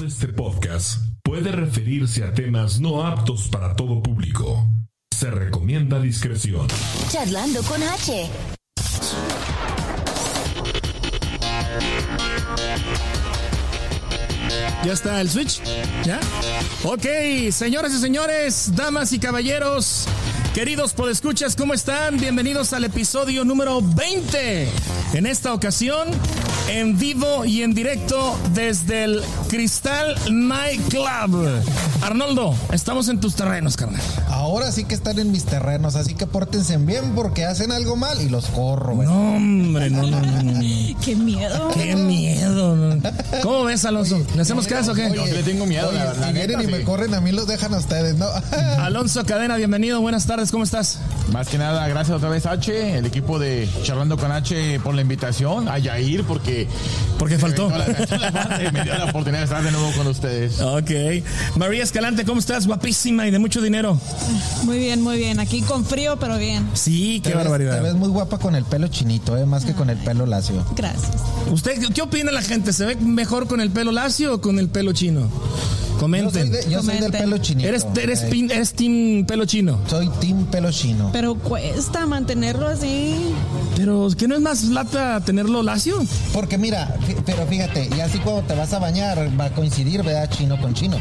de este podcast puede referirse a temas no aptos para todo público. Se recomienda discreción. Charlando con H. ¿Ya está el switch? ¿Ya? Ok, señoras y señores, damas y caballeros, queridos podescuchas, ¿cómo están? Bienvenidos al episodio número 20. En esta ocasión, en vivo y en directo desde el Cristal Night Club. Arnoldo, estamos en tus terrenos, carnal. Ahora sí que están en mis terrenos, así que pórtense bien porque hacen algo mal y los corro, güey. No, hombre, no, no, no, no. Qué miedo. Qué miedo. ¿Cómo ves, Alonso? ¿Le hacemos caso o qué? Oye, le tengo miedo, oye, la- la si vienen y me corren, a mí los dejan a ustedes, ¿no? Alonso Cadena, bienvenido, buenas tardes, ¿cómo estás? Más que nada, gracias otra vez H, el equipo de Charlando con H por la invitación, a Yair porque... Porque faltó. me dio la- me dio la oportunidad de estar de nuevo con ustedes. Ok. María Escalante, ¿cómo estás? Guapísima y de mucho dinero. Muy bien, muy bien. Aquí con frío, pero bien. Sí, qué Te ves- barbaridad. Te ves muy guapa con el pelo chinito, ¿eh? Más que con el pelo lacio. Gracias. ¿Usted qué- opina la gente? ¿Se ve mejor con el pelo lacio o con el pelo chino? Yo soy, Comenten. de- yo soy del Comenten. pelo chinito. ¿Eres, eres, pin- eres team pelo chino? Soy team pelo chino. Pero cuesta mantenerlo así. Pero ¿qué no es más lata tenerlo lacio? Porque mira, pero fíjate, y así cuando te vas a bañar va a coincidir, ¿verdad? Chino con chino.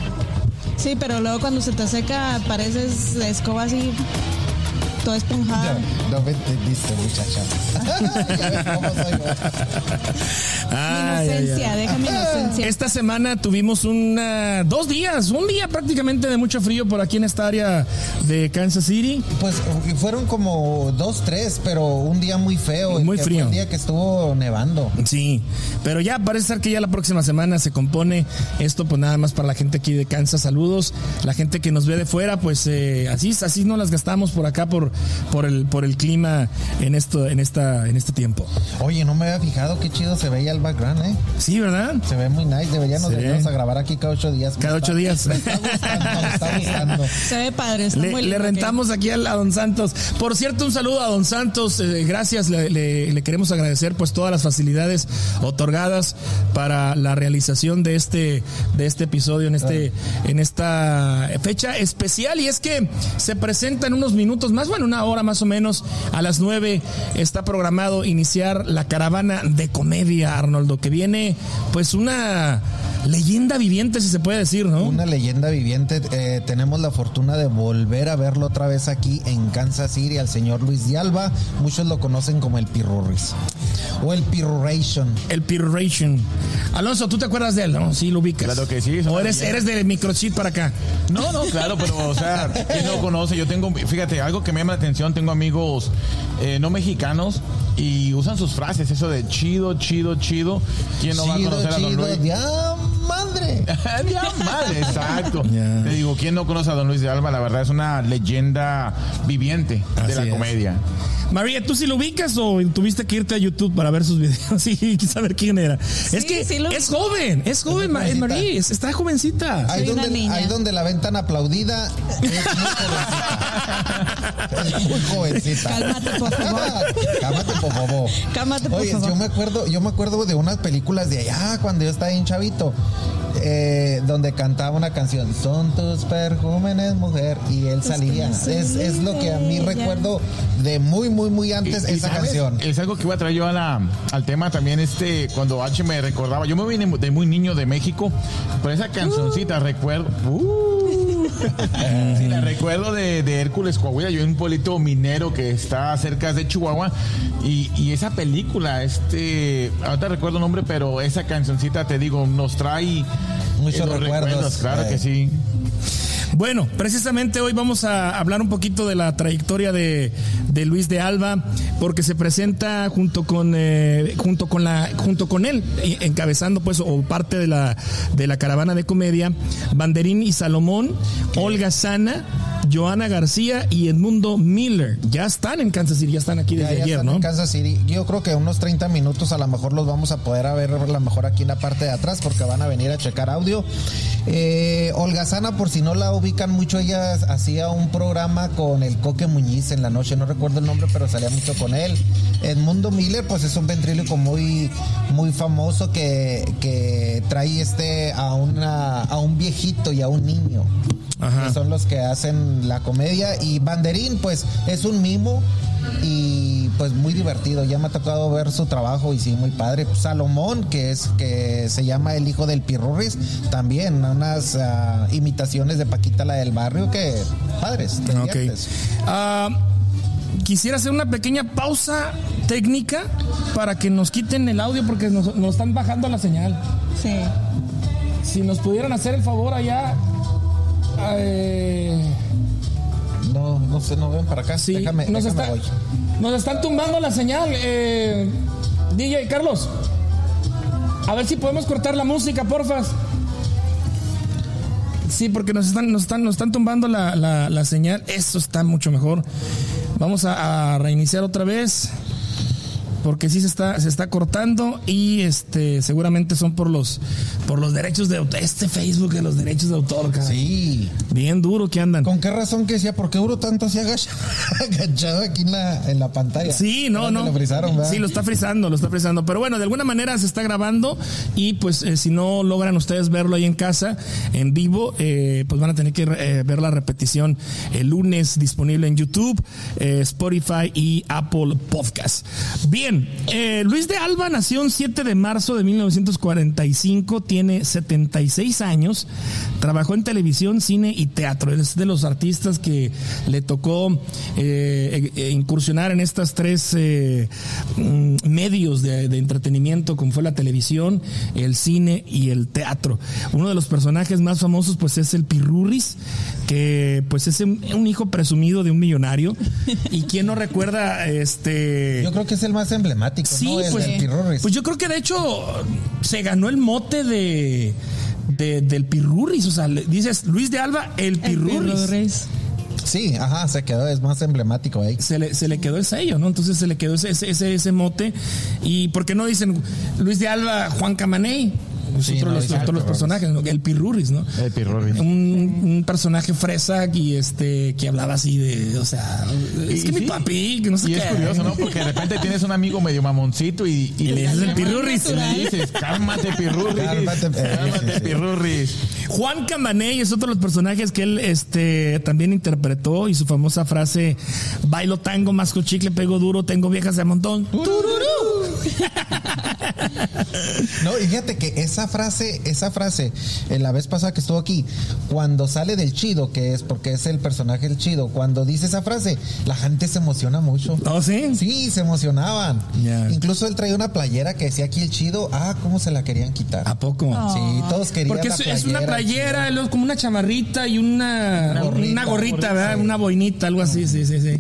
Sí, pero luego cuando se te seca pareces la escoba así, toda esponjada. No, no me entendiste, muchacha. ya ves cómo soy yo. Mi ay, inocencia, ay. mi inocencia. Esta semana tuvimos una, dos días, un día prácticamente de mucho frío por aquí en esta área de Kansas City. Pues fueron como dos, tres, pero un día muy feo. Muy frío. El día que estuvo nevando. Sí, pero ya parece ser que ya la próxima semana se compone esto, pues nada más para la gente aquí de Kansas. Saludos, la gente que nos ve de fuera, pues eh, así, así no las gastamos por acá por, por el, por el clima en esto, en esta, en este tiempo. Oye, no me había fijado qué chido se veía el background, ¿eh? Sí, ¿verdad? Se ve muy nice. Deberíamos Sí. a grabar aquí cada ocho días. Cada está- ocho días. Me está gustando, me está gustando. Se ve padre, está Le, muy le lindo rentamos aquí a, a Don Santos. Por cierto, un saludo a Don Santos. eh, gracias, le, le- le queremos agradecer pues todas las facilidades otorgadas para la realización de este de este episodio en este en esta fecha especial y es que se presenta en unos minutos más, bueno, una hora más o menos a las nueve está programado iniciar la caravana de comedia Arnoldo que viene pues una leyenda viviente si se puede decir, ¿no? Una leyenda viviente. Eh, tenemos la fortuna de volver a verlo otra vez aquí en Kansas City, al señor Luis de Alba. Muchos lo conocen como el Pirurris. O el Piruration. El Piration. Alonso, ¿tú te acuerdas de él? No, sí, lo ubicas. Claro que sí, O eres, eres de microchip para acá. No, no, claro, pero, o sea, ¿quién no lo conoce? Yo tengo, fíjate, algo que me llama la atención, tengo amigos eh, no mexicanos y usan sus frases, eso de chido, chido, chido. ¿Quién no va a chido, conocer a Don. Luis? Ya, madre. Ya, madre, exacto. Ya. Te digo, ¿quién no conoce a Don Luis de Alba? La verdad es una leyenda viviente Así de la es. María, ¿tú sí lo ubicas o tuviste que irte a YouTube para ver sus videos y saber quién era? es que sí lo es joven, es joven, jovencita. María, es- está jovencita. Ahí donde, ahí donde la ven tan aplaudida es muy jovencita. Es muy jovencita. Cálmate, por favor. Cálmate, por favor. Cálmate, por Oye, favor. yo me acuerdo, yo me acuerdo de unas películas de allá cuando yo estaba en chavito. Eh, donde cantaba una canción, son tus perjúmenes, mujer, y él salía. Es, es lo que a mí recuerdo de muy, muy, muy antes Y- y esa ¿sabes? canción. Es algo que iba a traer yo a la- al tema también, este, cuando H me recordaba. Yo me vine de muy niño de México, pero esa cancioncita recuerdo. Uh, sí, la recuerdo de, de Hércules Coahuila. Yo en un pueblito minero que está cerca de Chihuahua. Y, y esa película, este, ahorita recuerdo el nombre, pero esa cancioncita, te digo, nos trae Muchos eh, recuerdos, Claro eh. que sí. Bueno, precisamente hoy vamos a hablar un poquito de la trayectoria de, de Luis de Alba, porque se presenta junto con eh, junto con la junto con él, eh, encabezando pues o parte de la de la caravana de comedia, Banderín y Salomón, Olga Sana, Joana García y Edmundo Miller. Ya están en Kansas City, ya están aquí desde Ya- ya ayer, están ¿no? en Kansas City. Yo creo que unos 30 minutos a lo mejor los vamos a poder a ver a lo mejor aquí en la parte de atrás porque van a venir a checar audio. Eh, Holgazana, por si no la ubican mucho, ella hacía un programa con el Coque Muñiz en la noche, no recuerdo el nombre, pero salía mucho con él. Edmundo Miller, pues es un ventríloco muy, muy famoso que, que trae este a una, a un viejito y a un niño. Ajá. Que son los que hacen la comedia. Y Banderín, pues es un mimo y pues muy divertido. Ya me ha tocado ver su trabajo y sí, muy padre. Salomón, que es que se llama el hijo del Pirurris, también unas ah, imitaciones de Paquita la del barrio que padres. te. Ah, quisiera hacer una pequeña pausa técnica para que nos quiten el audio porque nos, nos están bajando la señal. Sí. Si nos pudieran hacer el favor allá. Eh, No, no sé, no ven para acá. sí, déjame, nos, déjame está- voy. nos están tumbando la señal. eh, DJ Carlos, a ver si podemos cortar la música, porfas. Sí, porque nos están, nos están, nos están tumbando la, la- la señal. Eso está mucho mejor. Vamos a, a reiniciar otra vez. Porque sí se está, se está cortando y este seguramente son por los por los derechos de autor. Este Facebook de los derechos de autor, cara. Sí. Bien duro que andan. ¿Con qué razón que decía? ¿Por qué Uro tanto se agacha, agachado aquí en la, en la pantalla? Sí, no, no. Lo frizaron, ¿verdad? sí, lo está frizando, lo está frizando. Pero bueno, de alguna manera se está grabando y pues eh, si no logran ustedes verlo ahí en casa, en vivo, eh, pues van a tener que eh, ver la repetición el lunes disponible en YouTube, Spotify y Apple Podcast. Bien, eh, Luis de Alba nació el 7 de marzo de 1945, tiene 76 años, trabajó en televisión, cine y teatro. Es de los artistas que le tocó eh, eh, incursionar en estas tres eh, mm, medios de, de entretenimiento, como fue la televisión, el cine y el teatro. Uno de los personajes más famosos, pues, es el Pirurris, que pues es un, un hijo presumido de un millonario. y quién no recuerda este. Yo creo que es el más emblemático, Sí, ¿no? El pues, del Pirurris. pues yo creo que de hecho se ganó el mote de, de- del Pirurris. O sea, le dices Luis de Alba, el El Pirurris. Pirurris. Sí, ajá, se quedó, es más emblemático ahí. Se le, se le quedó el sello, ¿no? Entonces se le quedó ese, ese, ese, ese mote. ¿Y por qué no dicen Luis de Alba, Juan Camaney? Es Sí, otro no, de los, exacto, los personajes, ¿no? el Pirurris, ¿no? El Pirurris. Un, un personaje fresa y este que hablaba así de, o sea, es que mi papi, que no sé Y qué. es curioso, ¿no? Porque de repente tienes un amigo medio mamoncito y, Y le dices el Pirurris. Y le dices, cálmate, Pirurris. Cálmate, Cálmate, sí, sí. Pirurris. Juan Camaney es otro de los personajes que él este, también interpretó y su famosa frase, bailo tango, masco chicle, pego duro, tengo viejas de montón. Tururú. No, y fíjate que esa frase, esa frase, en la vez pasada que estuvo aquí, cuando sale del chido, que es porque es el personaje del chido, cuando dice esa frase, la gente se emociona mucho. ¿Oh, sí? Sí, se emocionaban. Ya. Incluso él traía una playera que decía aquí el chido, ah, cómo se la querían quitar. ¿A poco? Sí, todos querían Porque la es, es una playera, como una chamarrita y una, una gorrita, gorrita, ¿verdad? Una boinita, algo así, sí, sí, sí.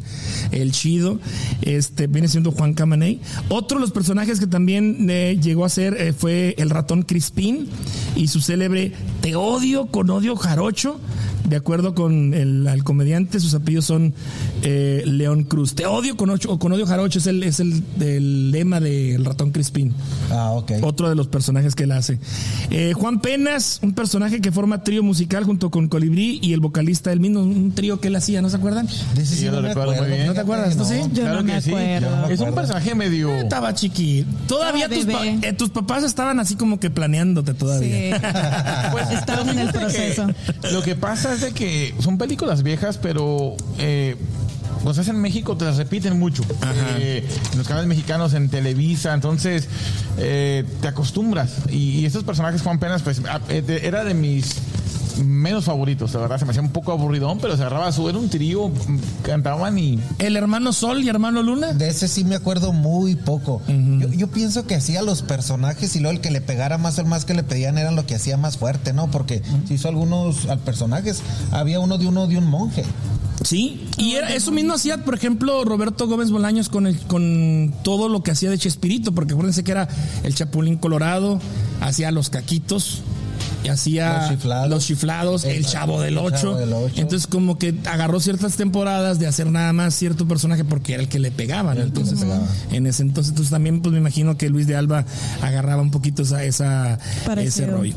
El chido, este, viene siendo Juan Camaney. Otro de los personajes que también eh, llegó a ser eh, fue el ratón Crispín y su célebre Te odio con odio jarocho. De acuerdo con el, comediante, sus apellidos son eh, León Cruz. Te odio con, ocho, con odio jarocho es el, es el, el lema del ratón Crispín. Ah, ok. Otro de los personajes que él hace. Eh, Juan Penas, un personaje que forma trío musical junto con Colibrí y el vocalista del mismo, un trío que él hacía, ¿no se acuerdan? De ese Sí, yo lo me recuerdo muy bien. ¿No te acuerdas? ¿Tú sí? Yo claro no me que sí. acuerdo. Yo no me Es un personaje medio. Estaba chiqui. Todavía Estaba tus, pa- bebé. eh, tus papás estaban así como que planeándote Sí. todavía. Pues, Estaban en el que proceso. Lo que pasa es de que son películas viejas, pero eh, pues es en México te las repiten mucho. Eh, en los canales mexicanos, en Televisa, entonces eh, te acostumbras. Y, y estos personajes, Juan Penas, pues ah, eh, era de mis menos favoritos, la verdad, se me hacía un poco aburridón, pero se agarraba su, era un trío, cantaban y El hermano Sol y hermano Luna. De ese sí me acuerdo muy poco. yo, yo pienso que hacía los personajes y luego el que le pegara más o el más que le pedían eran lo que hacía más fuerte, ¿no? Porque si hizo algunos al personajes, había uno de uno de un monje. Sí, y era, eso mismo hacía, por ejemplo, Roberto Gómez Bolaños con, el, con todo lo que hacía de Chespirito, porque acuérdense que era el Chapulín Colorado, hacía los caquitos, hacía Los Chiflados. Los Chiflados, El, Chavo del El Chavo Ocho. del Ocho. Entonces como que agarró ciertas temporadas de hacer nada más cierto personaje porque era el que le pegaba, ¿no? El que le Entonces, pegaba. en ese entonces, entonces también pues me imagino que Luis de Alba agarraba un poquito esa, esa Parecido. ese rollo.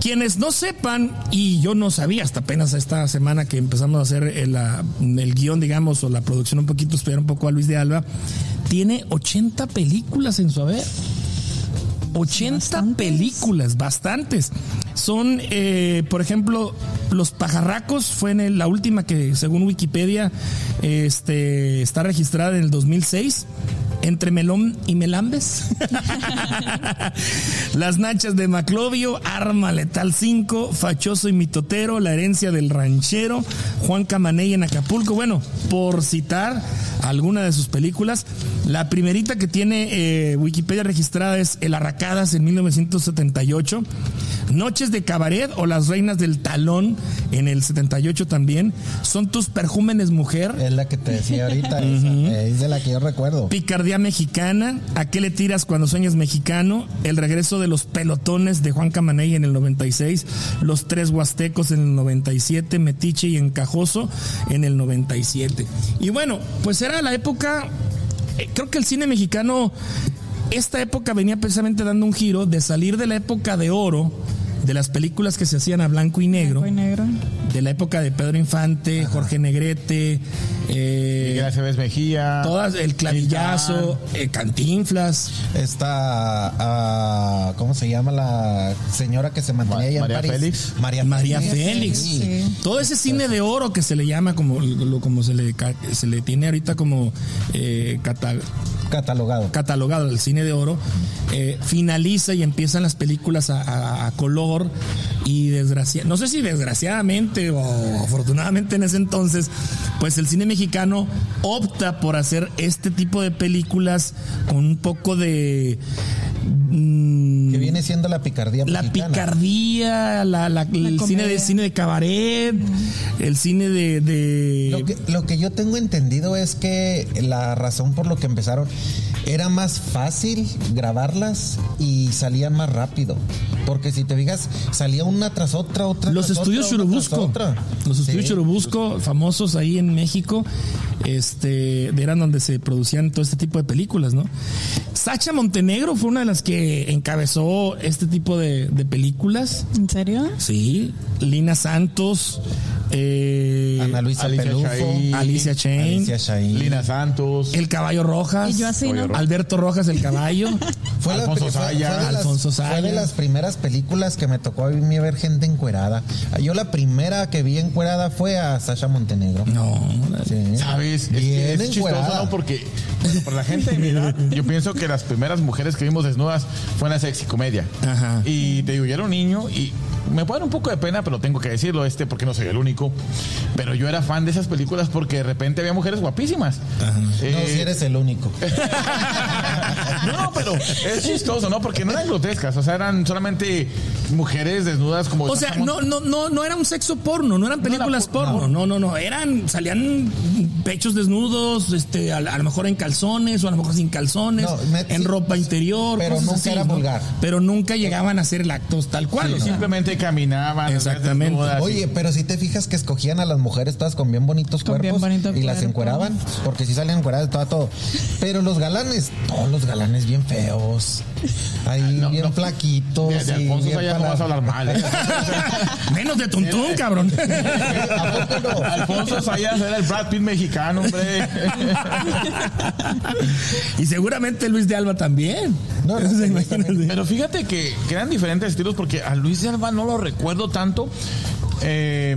Quienes no sepan, y yo no sabía hasta apenas esta semana que empezamos a hacer el, el guion, digamos, o la producción un poquito, estudiar un poco a Luis de Alba, tiene 80 películas en su haber. 80 Bastantes. películas, bastantes. Son, eh, por ejemplo, Los Pajarracos fue en la última que, según Wikipedia, este, está registrada en el 2006. Entre Melón y Melambes. Las Nachas de Maclovio, Arma Letal 5, Fachoso y Mitotero, La Herencia del Ranchero, Juan Camaney en Acapulco. Bueno, por citar alguna de sus películas. La primerita que tiene eh, Wikipedia registrada es El Arracadas en 1978. Noches de Cabaret o Las Reinas del Talón en el 78 también. Son tus perjúmenes mujer. Es la que te decía ahorita, esa, es de la que yo recuerdo. Picardía Mexicana, ¿A qué le tiras cuando sueñas mexicano? El regreso de los pelotones de Juan Camaney en el 96, Los Tres Huastecos en el 97, Metiche y Encajoso en el 97. Y bueno, pues era la época, eh, creo que el cine mexicano, esta época venía precisamente dando un giro de salir de la época de oro, de las películas que se hacían a blanco y negro, Blanco y negro. de la época de Pedro Infante, Jorge Negrete, eh, Miguel Aceves Mejía. Todas, el clavillazo, eh, cantinflas. Esta, ah, ¿cómo se llama la señora que se mantenía Ma- allá en María París? Félix. María, María Félix. Sí. Todo ese cine de oro que se le llama, como, lo- como se, le, se le tiene ahorita como eh, cata- Catalogado. catalogado el cine de oro, eh, finaliza y empiezan las películas a, color y desgracia no sé si desgraciadamente o afortunadamente en ese entonces, pues el cine mexicano opta por hacer este tipo de películas con un poco de... mm, Que viene siendo la picardía la mexicana. picardía, la, la- el cine de cine de cabaret, el cine de, de- Lo que, lo que yo tengo entendido es que la razón por lo que empezaron era más fácil grabarlas y salían más rápido. Porque si te fijas, salía una tras otra, otra los tras estudios otra, Churubusco, otra. los estudios Sí. Churubusco, famosos ahí en México, este, eran donde se producían todo este tipo de películas, ¿no? Sacha Montenegro fue una de las que encabezó este tipo de, de películas. ¿En serio? Sí, Lina Santos, eh, Ana Luisa Alicia Pelufo. Alicia Chain, Alicia Chaín. Lina Santos. El Caballo Rojas, Y yo así, ¿no? Alberto Rojas, el caballo. Fue Alfonso Sayas. de las- Alfonso Fue de Sayas. las primeras películas que me tocó a mí ver gente encuerada. Yo la primera que vi encuerada fue a Sasha Montenegro. No, Sí. ¿Sabes? Es, que Bien es chistoso, encuerada. ¿no? Porque bueno, para la gente de mi edad, yo pienso que las primeras mujeres que vimos desnudas fue en la sexy comedia. Ajá. Y te digo, yo era un niño y me puede dar un poco de pena, pero tengo que decirlo este porque no soy el único. Pero yo era fan de esas películas porque de repente había mujeres guapísimas. Eh, No, si eres el único. no, pero es chistoso, ¿no? Porque no eran grotescas, o sea, eran solamente mujeres desnudas como... O sea, no, no, no, no era un sexo porno, no eran películas po- porno, no, no, no, eran, salían pechos desnudos, este, a, a lo mejor en calzones o a lo mejor sin calzones, No, me- en sí, ropa interior, pero cosas nunca así, era ¿no? vulgar. Pero nunca llegaban a hacer el acto tal cual. o sea, Simplemente caminaban. Exactamente. desnudas, Oye, pero si te fijas que escogian a las mujeres todas con bien bonitos Con bien cuerpos bonito y las encueraban, porque si salen encueradas todo, todo. Pero los galanes, todos los galanes bien feos. Ahí no, bien no. flaquitos. De, de Alfonso bien no vas a hablar mal. ¿eh? menos de tuntún, cabrón. Alfonso Sayas era el Brad Pitt mexicano, hombre. y seguramente Luis de Alba también. No. Pero fíjate que, que eran diferentes estilos porque a Luis de Alba no lo recuerdo tanto eh,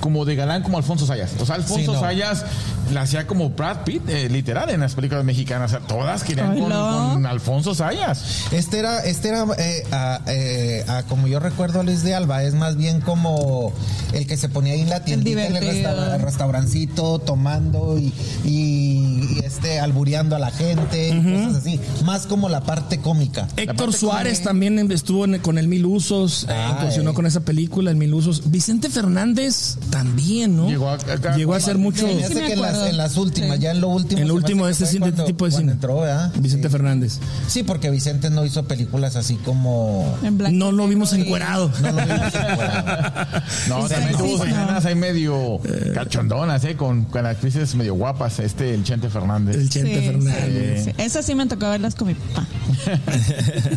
como de galán como Alfonso Sayas. O sea, Alfonso Sí, no. Sayas la hacía como Brad Pitt, eh, literal, en las películas mexicanas. O sea, todas querían con, Alfonso Sayas. Este era, este era eh, a- eh, a como yo recuerdo a Luis de Alba, es más bien como el que se ponía ahí en la tiendita, en el restaur- restaurancito, tomando y, y, y, este albureando a la gente, y cosas así. Más como la parte cómica. Héctor Suárez también estuvo en- con el Mil Usos, incursionó eh. con esa película, el Mil Usos. Vicente Fernández también, ¿no? Llegó a- acá- Llegó a hacer mucho. Que las en las últimas, Sí. ya en lo último. En lo último de hace este cine, cuando- tipo de cine. entró, ¿verdad? Vicente Sí. Fernández. Sí, porque Vicente no hizo películas así como. En blanco No lo vimos encuerado. No lo vimos encuadrado. No, también tuvo escenas ahí medio cachondonas, ¿eh? Con, con actrices medio guapas, este, el Chente Fernández. El Chente Sí, Fernández. sí, sí. Esas sí me tocó verlas con mi papá.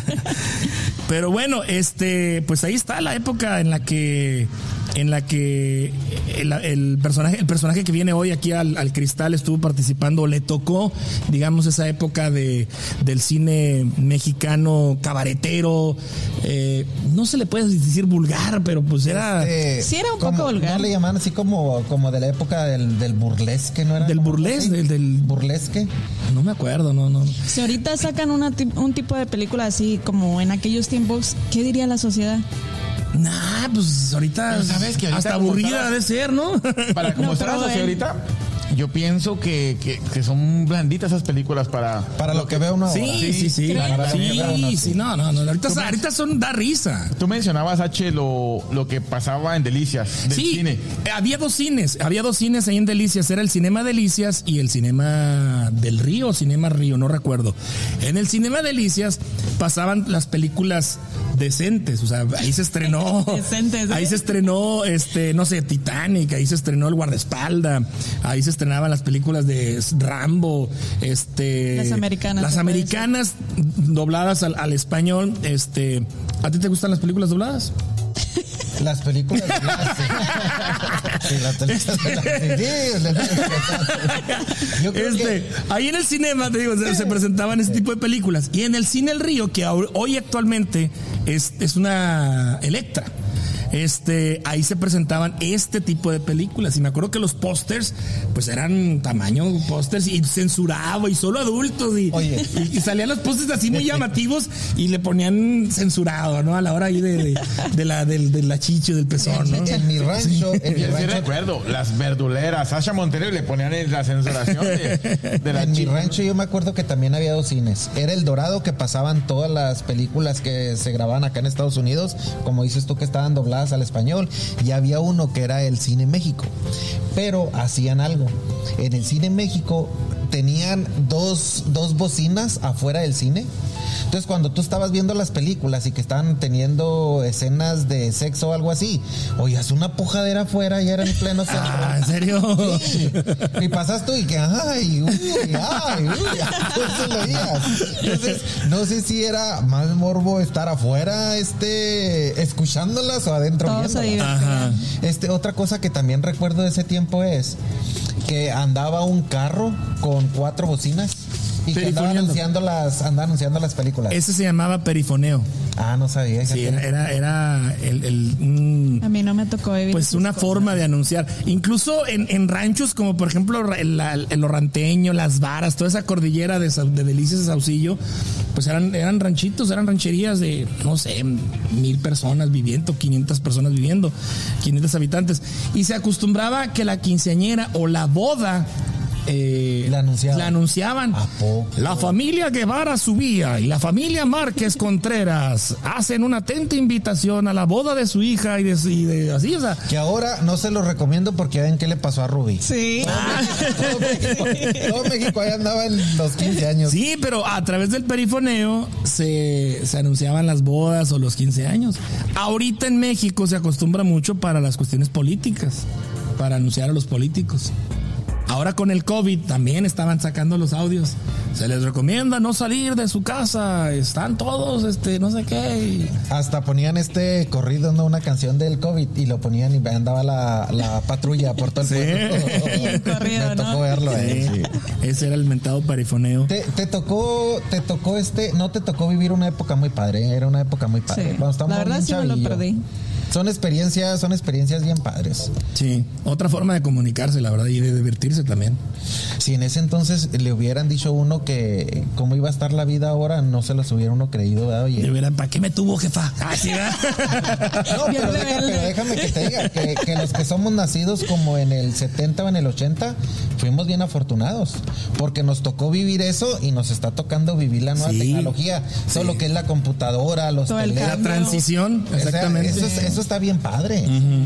Pero bueno, este, pues ahí está la época en la que, en la que el, el personaje, el personaje que viene hoy aquí al, al cristal estuvo participando, le tocó, digamos, esa época de del cine mexicano cabaretero, eh, no se le puede decir vulgar, pero pues era Este, Sí, era un poco vulgar. No le llamaban así como, como de la época del, del burlesque, ¿no era? del burlesque, del, del- burlesque. no me acuerdo, no, no. Si ahorita sacan una un tipo de película así como en aquellos tiempos, ¿qué diría la sociedad? Nah, pues ahorita, Pero sabes que ahorita hasta aburrida estabas- de ser, ¿no? Para como No, sociedad él- ahorita, yo pienso que, que, que son blanditas esas películas para... Para lo que veo uno ahora. Sí, sí, sí. Para uno, Sí, sí, no, no, no. Ahorita, ahorita son, da risa. Tú mencionabas, H, lo, lo que pasaba en Delicias, del sí, cine. eh, había dos cines, había dos cines ahí en Delicias, era el Cinema Delicias y el Cinema del Río, Cinema Río, no recuerdo. En el Cinema Delicias pasaban las películas decentes, o sea, ahí se estrenó, Decentes, ¿eh? ahí se estrenó, este, no sé, Titanic, ahí se estrenó El Guardaespalda, ahí se estrenaban las películas de Rambo, este, Las americanas, las americanas dobladas al, al español, este, ¿a ti te gustan las películas dobladas? Las películas. sí, las películas. Sí, Yo creo Este, que ahí en el cinema, te digo, se, se presentaban ese tipo de películas. Y en el cine El Río, que hoy actualmente es, es una Electra. Este, ahí se presentaban este tipo de películas. Y me acuerdo que los pósters, pues eran tamaño pósters y censurado y solo adultos. Y, Oye. y, y salían los pósters así muy llamativos y le ponían censurado, ¿no? A la hora ahí de, de, de la, del, de la chichi o del pezón, ¿no? en, mi rancho, en mi Yo sí rancho, recuerdo, las verduleras, Sasha Montenegro le ponían la censuración de, de la en mi rancho yo me acuerdo que también había dos cines. Era el Dorado que pasaban todas las películas que se grababan acá en Estados Unidos, como dices tú que estaban dobladas al español, y había uno que era el Cine México. Pero hacían algo. En el Cine México tenían dos, dos bocinas afuera del cine. Entonces cuando tú estabas viendo las películas y que estaban teniendo escenas de sexo o algo así, oías una pujadera afuera y era en pleno centro. Ah, ¿en serio? Sí. Y pasas tú y que, ay, uy, ay, uy, entonces lo oías. Entonces, no sé si era más morbo estar afuera, este, escuchándolas o adentro viéndolas. Este, otra cosa que también recuerdo de ese tiempo es que andaba un carro con cuatro bocinas y que anunciando las, andaba anunciando las películas. Ese se llamaba perifoneo. Ah, no sabía. Sí, era, era, era el, el- un- A mí no me tocó vivir. pues una cosas. forma de anunciar. Incluso en, en ranchos como por ejemplo el, el Orranteño, Las Varas, toda esa cordillera de, de Delicias de Saucillo, pues eran, eran ranchitos, eran rancherías de, no sé, mil personas viviendo, 500 personas viviendo, 500 habitantes. Y se acostumbraba que la quinceañera o la boda... eh, La anunciaban. la anunciaban. ¿A poco? La familia Guevara Subía y la familia Márquez Contreras hacen una atenta invitación a la boda de su hija y de, y de- así, o sea, Que ahora no se lo recomiendo porque ven qué le pasó a Rubí. Sí. Todo México, todo México ahí andaba en los 15 años. Sí, pero a través del perifoneo se, se anunciaban las bodas o los 15 años. Ahorita en México se acostumbra mucho para las cuestiones políticas, para anunciar a los políticos. Ahora con el COVID también estaban sacando los audios. Se les recomienda no salir de su casa, están todos, este, no sé qué. y- Hasta ponían este corrido, ¿no? Una canción del COVID y lo ponían y andaba la, la patrulla por todo el Sí. pueblo. El corrido, Me tocó ¿no? verlo, eh, sí. Ese era el mentado perifoneo. Te, te tocó, te tocó este, no te tocó vivir una época muy padre, era una época muy padre. Sí. Estábamos La verdad sí me lo perdí. Son experiencias, son experiencias bien padres. Sí, otra forma de comunicarse, la verdad, y de divertirse también. Si en ese entonces le hubieran dicho a uno que cómo iba a estar la vida ahora, no se los hubiera uno creído, ¿verdad? Y Oye, verán, ¿para qué me tuvo, jefa? Ah, sí, ¿verdad? No, pero, deja- pero déjame que te diga que, que los que somos nacidos como en el 70 o en el 80, fuimos bien afortunados, porque nos tocó vivir eso y nos está tocando vivir la nueva Sí, tecnología, todo lo que es la computadora, los Todo teléfonos. La transición, O sea, exactamente. eso, es, eso eso está bien padre.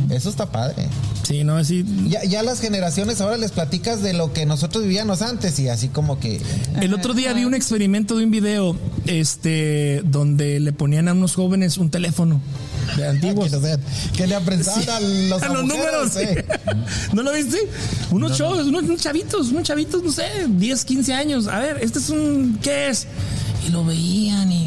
Eso está padre. Sí, no, así. Ya, ya las generaciones ahora les platicas de lo que nosotros vivíamos antes y así como que... El otro día vi un experimento de un video este, donde le ponían a unos jóvenes un teléfono de antiguos. Que, no le aprendaban Sí. a los, A los números. eh. ¿No lo viste? Unos unos, unos chavitos, unos chavitos, no sé, 10, 15 años. A ver, este es un. ¿Qué es? Y lo veían y,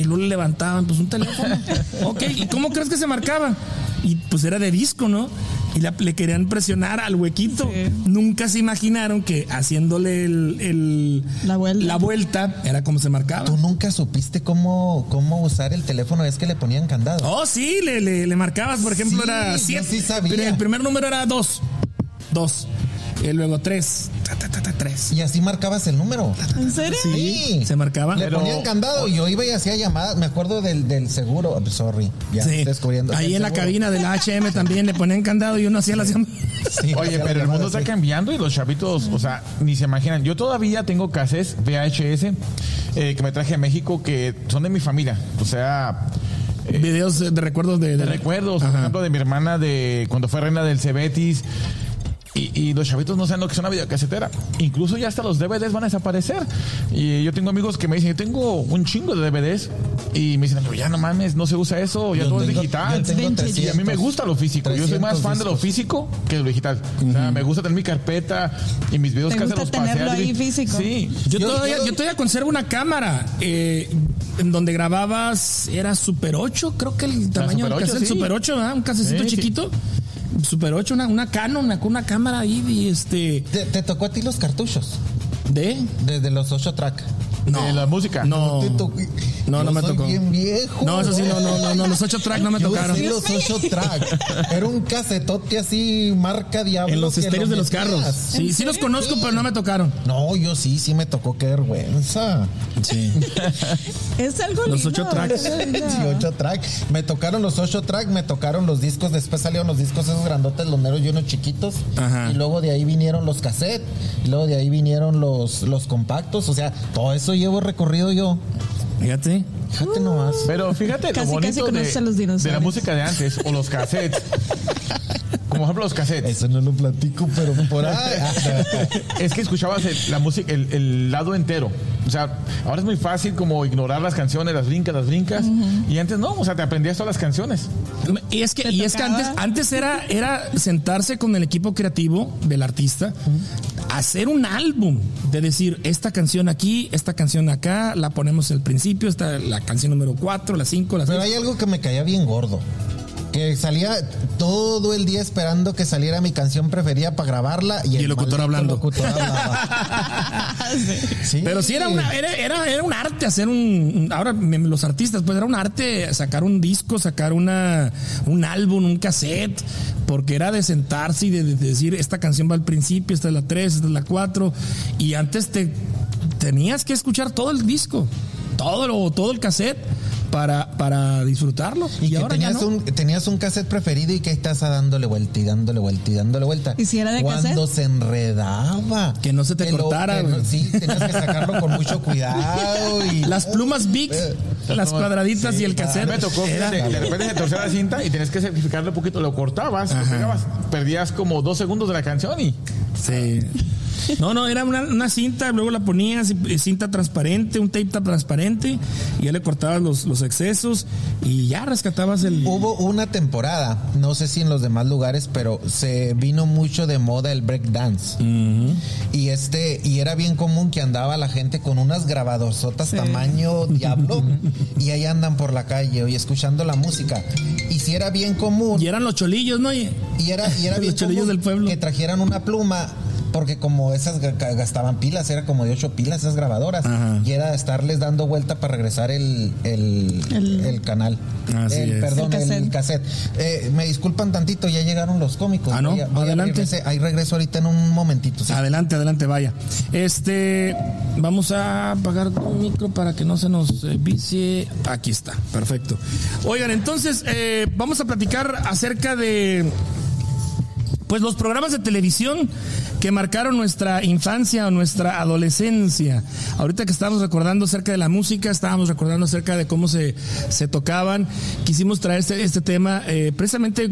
y luego le levantaban, pues un teléfono. ok, ¿y cómo crees que se marcaba? Y pues era de disco, ¿no? Y la- le querían presionar al huequito. Sí. Nunca se imaginaron que haciéndole el, el- La vuelta. la vuelta era como se marcaba. Tú nunca supiste cómo, cómo usar el teléfono, es que le ponían candado. Oh, sí, le, le, le marcabas, por ejemplo, Sí, era yo 7. sí sabía. El primer número era 2. 2. Y luego 3. 3. Y así marcabas el número. ¿En serio? Sí. Se marcaba. Le Pero- ponían candado y yo iba y hacía llamadas. Me acuerdo del, del seguro. Oh, Sorry, ya Sí. estoy descubriendo. Ahí en la cabina de la HM también le ponían candado y uno hacía las llamadas. Sí, Oye, pero el mundo está cambiando y los chavitos, o sea, ni se imaginan. Yo todavía tengo cassettes VHS eh, que me traje a México que son de mi familia. O sea, eh, Videos de recuerdos de, de recuerdos, por ejemplo, de mi hermana de cuando fue reina del Cebetis. Y, y los chavitos no saben lo que es una videocasetera. Incluso ya hasta los DVDs van a desaparecer. Y yo tengo amigos que me dicen, yo tengo un chingo de DVDs. Y me dicen, "Pero ya no mames, no se usa eso, ya Yo todo es digital. yo tengo y a mí me 300, gusta lo físico. Yo soy más 300 fan de lo físico que de lo digital. O sea, me gusta tener mi carpeta y mis videos ¿Te casi gusta los tenerlo a ahí físico? Sí. Yo, Yo- todavía, yo- yo todavía conservo una cámara eh, en donde grababas, era Super 8, creo que el tamaño Super del 8, cassette, sí. Super 8, ¿verdad? un casecito Sí, sí. chiquito. Super 8, una, una Canon, una, una cámara ahí y este ¿Te, te tocó a ti los cartuchos? de Desde los 8 track. De la música. no Te tocó- no Yo no me soy tocó bien viejo. no eso sí no no no, no los 8 track no me Yo tocaron sí los 8 track. Era un casetote así, marca diablo. en los estéreos lo de los carros sí sí los conozco pero no me tocaron No, yo sí, sí me tocó, qué vergüenza. sí Es algo Los lindo. ocho tracks. es lindo. Sí, 8 track. Me tocaron los 8 track, me tocaron los discos, después salieron los discos esos grandotes, los negros y unos chiquitos. Ajá. Y luego de ahí vinieron los cassettes, y luego de ahí vinieron los, los compactos. O sea, todo eso llevo recorrido yo. Fíjate Fíjate nomás. Pero fíjate Casi, lo bonito casi de, a los de la música de antes o los cassettes. Como por ejemplo los cassettes. Eso no lo platico, pero por ahí. Es que escuchabas el, la música, el, el lado entero. O sea, ahora es muy fácil como ignorar las canciones, las brincas, las brincas. Y antes no, o sea, te aprendías todas las canciones. Y es que, ¿Te y es que antes, antes era, era sentarse con el equipo creativo del artista, hacer un álbum, de decir, esta canción aquí, esta canción acá, la ponemos al principio, esta la canción número 4, la 5, la 6. Pero hay algo que me caía bien gordo. Que salía todo el día esperando que saliera mi canción preferida para grabarla y, Y el locutor hablando. locutor hablaba. Sí. Pero sí era, una, era, era, era un arte hacer un, Ahora los artistas, pues era un arte sacar un disco, sacar una, un álbum, un cassette, porque era de sentarse y de, de decir, esta canción va al principio, esta es la 3, esta es la 4, y antes te tenías que escuchar todo el disco, todo, lo, todo el cassette para, para disfrutarlo. Y, Y, que ahora ya tenías, no. un, tenías un cassette preferido y que ahí estás dándole vuelta y dándole vuelta y dándole vuelta. ¿Y si era de Cuando cassette? se enredaba. Que no se te cortara, que no- güey. sí, tenías que sacarlo con mucho cuidado. Y, Las plumas Big, Eh, las cuadraditas y el cassette. me tocó, era- de repente se torcía la cinta y tenías que sacrificarle un poquito, lo cortabas, lo pegabas, perdías como dos segundos de la canción y Sí. No, no, era una, una cinta, luego la ponías, cinta transparente, un tape transparente, y ya le cortabas los, los excesos y ya rescatabas el. Hubo una temporada, no sé si en los demás lugares, pero se vino mucho de moda el break dance. Y este, y era bien común que andaba la gente con unas grabadosotas tamaño diablo, y ahí andan por la calle y escuchando la música. Y si era bien común, Y eran los cholillos, ¿no? Y- y era, y era Los bien cholillos común del pueblo. que trajeran una pluma. Porque como esas ga- ga- gastaban pilas, era como de ocho pilas esas grabadoras. Ajá. Y era estarles dando vuelta para regresar el, el, El- el canal. Así El- es. Perdón, El el cassette. cassette. Eh, me disculpan tantito, ya llegaron los cómicos. Ah, ¿no? Voy a- voy a Adelante. ahí regreso ahorita en un momentito. sí. Adelante, adelante, vaya. Este, vamos a apagar tu micro para que no se nos eh, vicie. Aquí está, perfecto. Oigan, entonces eh, vamos a platicar acerca de, pues los programas de televisión que marcaron nuestra infancia o nuestra adolescencia. Ahorita que estábamos recordando acerca de la música, estábamos recordando acerca de cómo se, se tocaban, quisimos traer este, este tema eh, precisamente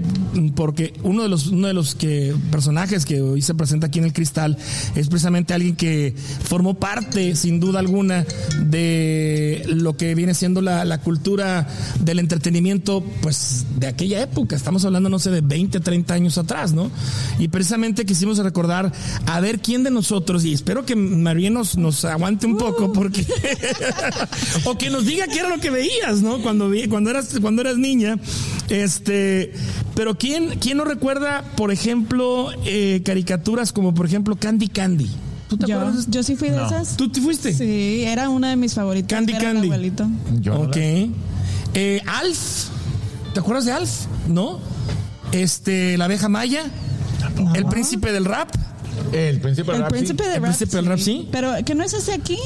porque uno de los, uno de los que, personajes que hoy se presenta aquí en el Cristal es precisamente alguien que formó parte, sin duda alguna, de lo que viene siendo la, la cultura del entretenimiento, pues de aquella época. Estamos hablando, no sé, de 20, 30 años atrás, ¿no? Y precisamente quisimos recordar a ver quién de nosotros, y espero que María nos, nos aguante un poco, porque. o que nos diga qué era lo que veías, ¿no? Cuando, vi- cuando, eras, cuando eras niña. Este. Pero ¿quién, quién no recuerda, por ejemplo, eh, caricaturas como, por ejemplo, Candy Candy? ¿Tú te Yo, acuerdas? yo sí fui de esas. ¿Tú te fuiste? Sí, era una de mis favoritas. Candy Candy. abuelito. Yo no ok. Eh, Alf. ¿Te acuerdas de Alf? ¿No? Este, la abeja maya. El príncipe del rap. El príncipe El rap, sí. príncipe de El rap. príncipe del rap, sí. Pero que no es ese aquí.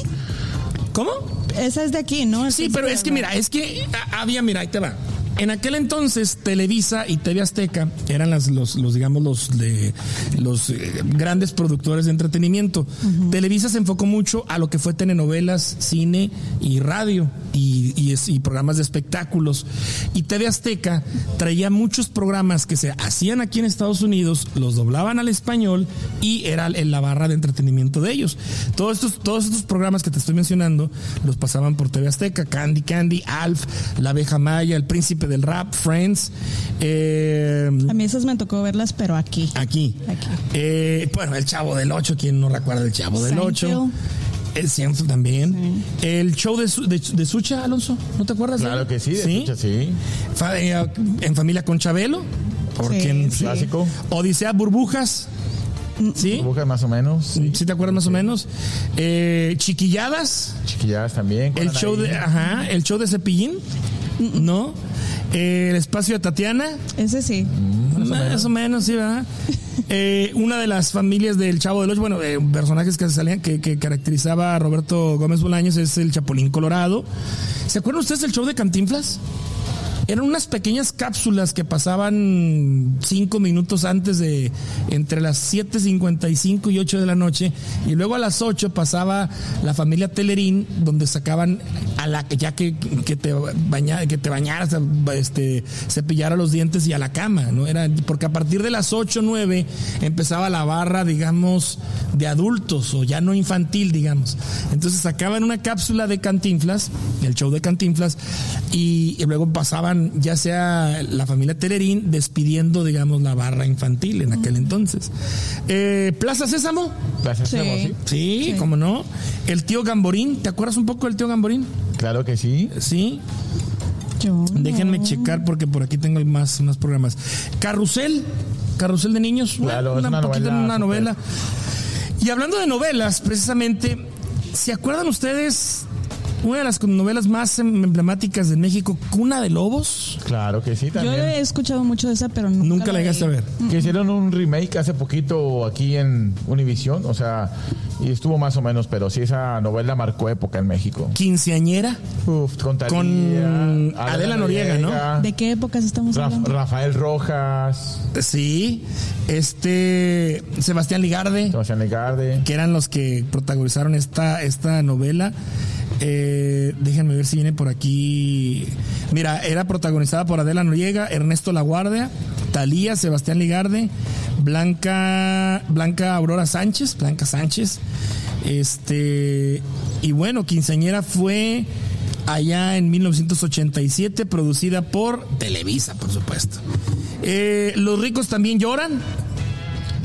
¿Cómo? Esa es de aquí, ¿no? El Sí, pero del es que rap. mira, es que ah, había, mira, ahí te va. En aquel entonces, Televisa y TV Azteca eran las, los, los digamos, los, de, los eh, grandes productores de entretenimiento. Televisa se enfocó mucho a lo que fue telenovelas, cine y radio y, y es- y programas de espectáculos. Y TV Azteca traía muchos programas que se hacían aquí en Estados Unidos, los doblaban al español y era en la barra de entretenimiento de ellos. Todos estos, todos estos programas que te estoy mencionando los pasaban por TV Azteca, Candy Candy, Alf, La Abeja Maya, El Príncipe del Rap, Friends, eh, A mí esas me tocó verlas, pero aquí. aquí. Aquí. Eh, bueno, El Chavo del Ocho, ¿quién no recuerda El Chavo del Ocho? Seinfeld. El Seinfeld también. El show de, de, de Sucha, Alonso, ¿no te acuerdas? Claro que sí, de Sucha, sí. Fa- eh, en familia con Chabelo. Porque Sí, en- sí. Clásico. Odisea Burbujas. ¿Sí? Burbujas más o menos. Sí. ¿Sí te acuerdas más o menos? Eh, Chiquilladas. Chiquilladas también. El show de, ajá, el show de Cepillín. ¿No? Eh, el espacio de Tatiana. Ese sí. Más o menos, sí, ¿verdad? Eh, una de las familias del Chavo del Ocho, bueno, eh, personajes que salían, que, que caracterizaba a Roberto Gómez Bolaños es el Chapulín Colorado. ¿Se acuerdan ustedes del show de Cantinflas? Eran unas pequeñas cápsulas que pasaban cinco minutos antes de entre las 7.55 y 8 de la noche. Y luego a las 8 pasaba la familia Telerín, donde sacaban a la ya que, que te baña, que te bañaras, este, cepillara los dientes y a la cama, ¿no? Era, porque a partir de las 8 9 empezaba la barra, digamos, de adultos o ya no infantil, digamos. Entonces sacaban una cápsula de Cantinflas, el show de Cantinflas, y, y luego pasaban ya sea la familia Telerín despidiendo, digamos, la barra infantil en aquel entonces. Eh, Plaza Sésamo, Plaza Sí. Sésamo, sí. sí, Sí. cómo no. El tío Gamborín, ¿te acuerdas un poco del tío Gamborín? Claro que sí. Sí. Yo. Déjenme no. checar porque por aquí tengo más, más programas. Carrusel, Carrusel de niños, Claro, es una poquito novela una novela. Y hablando de novelas, precisamente, ¿se acuerdan ustedes una de las novelas más emblemáticas de México, Cuna de Lobos? Claro que sí Yo también. he escuchado mucho de esa, pero nunca, Nunca la llegaste a ver. Que hicieron un remake hace poquito aquí en Univision, o sea, y estuvo más o menos, pero sí esa novela marcó época en México. Quinceañera Uf, con, Con Adela Noriega, ¿no? ¿De qué épocas estamos Raf- hablando? Rafael Rojas, Sí, este Sebastián Ligarde, Sebastián Legarde. que eran los que protagonizaron esta, esta novela. Eh, déjenme ver si viene por aquí. Mira, era protagonizada por Adela Noriega, Ernesto Laguardia, Talía, Sebastián Ligarde, Blanca, Blanca Aurora Sánchez, Blanca Sánchez. Este, y bueno, Quinceañera fue allá en 1987, producida por Televisa, por supuesto. Eh, Los ricos también lloran.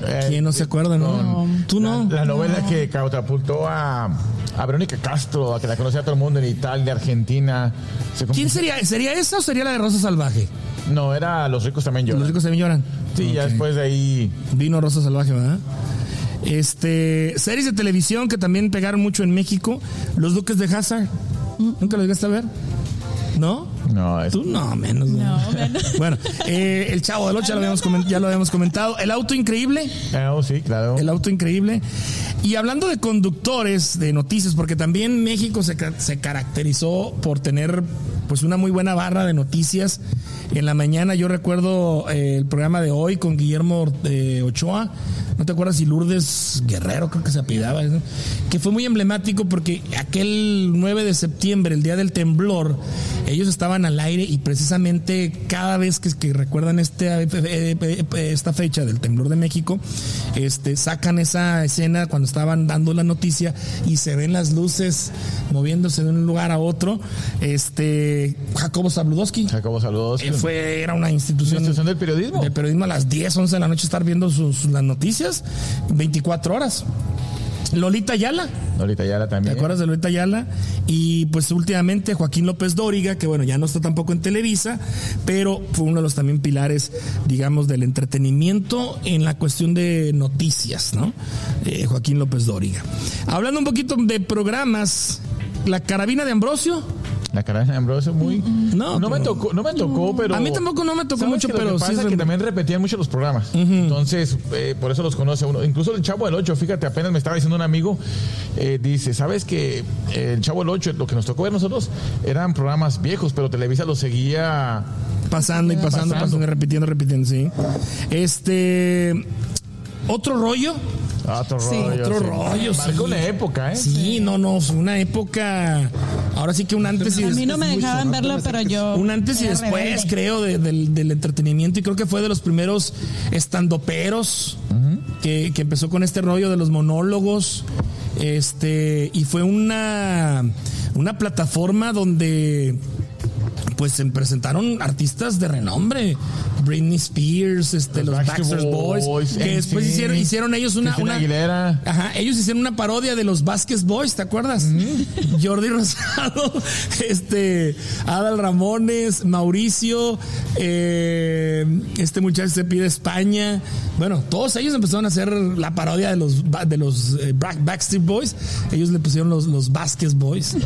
Eh, ¿Quién no se acuerda, no? Tú no. La, la novela que catapultó a, a Verónica Castro, a que la conocía todo el mundo en Italia, Argentina. Se ¿Quién sería? ¿Sería esa o sería la de Rosa Salvaje? No, era Los ricos también lloran. Los ricos también lloran. Sí, ya después de ahí. Vino Rosa Salvaje, ¿verdad? Este, series de televisión que también pegaron mucho en México. Los Duques de Hazard. ¿Nunca los llegaste a ver? ¿No? No, es Tú no, menos. No, menos. Bueno, eh, el Chavo del Ocho ya lo, habíamos comen- ya lo habíamos comentado. El auto increíble. Ah, oh, sí, claro. El auto increíble. Y hablando de conductores de noticias, porque también México se, se caracterizó por tener pues una muy buena barra de noticias. En la mañana yo recuerdo eh, el programa de hoy con Guillermo eh, Ochoa. ¿No te acuerdas si Lourdes Guerrero creo que se apellidaba? ¿no? Que fue muy emblemático porque aquel 9 de septiembre, el día del temblor, ellos estaban al aire y precisamente cada vez que, que recuerdan este, eh, eh, eh, esta fecha del temblor de México, este, sacan esa escena cuando estaban dando la noticia y se ven las luces moviéndose de un lugar a otro. Este, Jacobo Zabludowski. Jacobo, saludos. eh, fue, era una institución, ¿Institución del periodismo? del periodismo a las 10, 11 de la noche estar viendo sus, las noticias 24 horas. Lolita Ayala, Ahorita ya la ¿te también. acuerdas de Lolita Ayala? Y pues últimamente Joaquín López Dóriga, que bueno, ya no está tampoco en Televisa, pero fue uno de los también pilares, digamos, del entretenimiento en la cuestión de noticias, ¿no? Eh, Joaquín López Dóriga. Hablando un poquito de programas, La Carabina de Ambrosio. La cara de Ambrosio muy. No, No, me pero- tocó, no me tocó, pero. A mí tampoco no me tocó ¿Sabes mucho, que lo pero que sí pasa es es que re- también repetían mucho los programas. Entonces, eh, por eso los conoce uno. Incluso el Chavo del 8, fíjate, apenas me estaba diciendo un amigo, eh, dice, ¿sabes que el Chavo del 8, lo que nos tocó ver nosotros, eran programas viejos, pero Televisa los seguía. Pasando y pasando, Pasando. pasando y repitiendo, repitiendo, sí. Este. Otro rollo. Ah, otro Sí. rollo. Otro sí. rollo, Marcó sí. una época, ¿eh? Sí, no, no, fue una época. Ahora sí que un antes y A mí después. no me dejaban verlo, pero yo. Un antes y después, rebelde. creo, de- del, del entretenimiento. Y creo que fue de los primeros estandoperos que, que empezó con este rollo de los monólogos. Este, y fue una, una plataforma donde pues se presentaron artistas de renombre. Britney Spears, este, los, Los Backstreet Boys, Boys, que después hicieron, hicieron ellos una, una Aguilera. Ajá, ellos hicieron una parodia de los Vasquez Boys, ¿te acuerdas? Jordi Rosado, este, Adal Ramones, Mauricio, eh, este muchacho se pide España. Bueno, todos ellos empezaron a hacer la parodia de los de los eh, Back- Backstreet Boys. Ellos le pusieron los, los Vasquez Boys.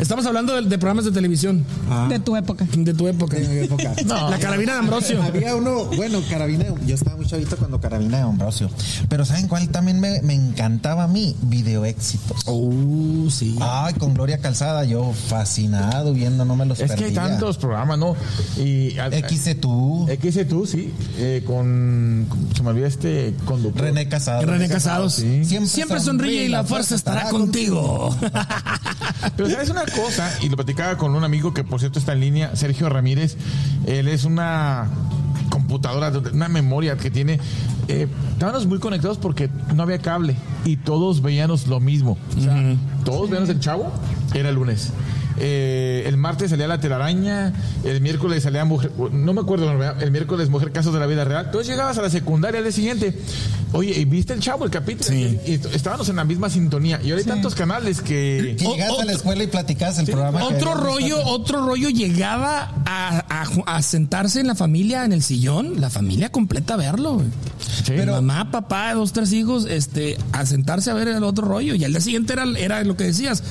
Estamos hablando de, de programas de televisión De tu época. de tu época. De mi época. La carabina de Ambrosio. Había uno, bueno, Carabina, yo estaba muy chavito cuando Carabina de Ambrosio. Pero ¿saben cuál también me, me encantaba a mí? Video éxitos. Oh, sí. Ay, con Gloria Calzada, yo fascinado viendo, no me los Es que hay tantos programas, ¿no? Y. XC tú, XC tú, sí. eh, con. Se me olvida este conductor. René Casado. René Casado, sí. Siempre, sonríe y la fuerza estará contigo. Pero sabes una cosa, y lo platicaba con un amigo que por cierto está en línea, Sergio Ramírez. Él es una computadora, una memoria que tiene. Eh, estábamos muy conectados porque no había cable y todos veíamos lo mismo. O sea, todos veíamos el chavo, era el lunes. Eh, el martes salía la telaraña, el miércoles salía mujer, no me acuerdo, el miércoles mujer casos de la vida real. Entonces llegabas a la secundaria al día siguiente, oye, ¿y viste el chavo el capítulo? Sí. Y, estábamos en la misma sintonía. Y ahora hay tantos canales que Que llegaste a la escuela y platicabas el programa. Otro rollo, visto. otro rollo llegaba a, a ju- a sentarse en la familia, en el sillón, la familia completa a verlo. Sí. Mamá, papá, dos, tres hijos, este, a sentarse a ver el otro rollo. Y al día siguiente era, era lo que decías.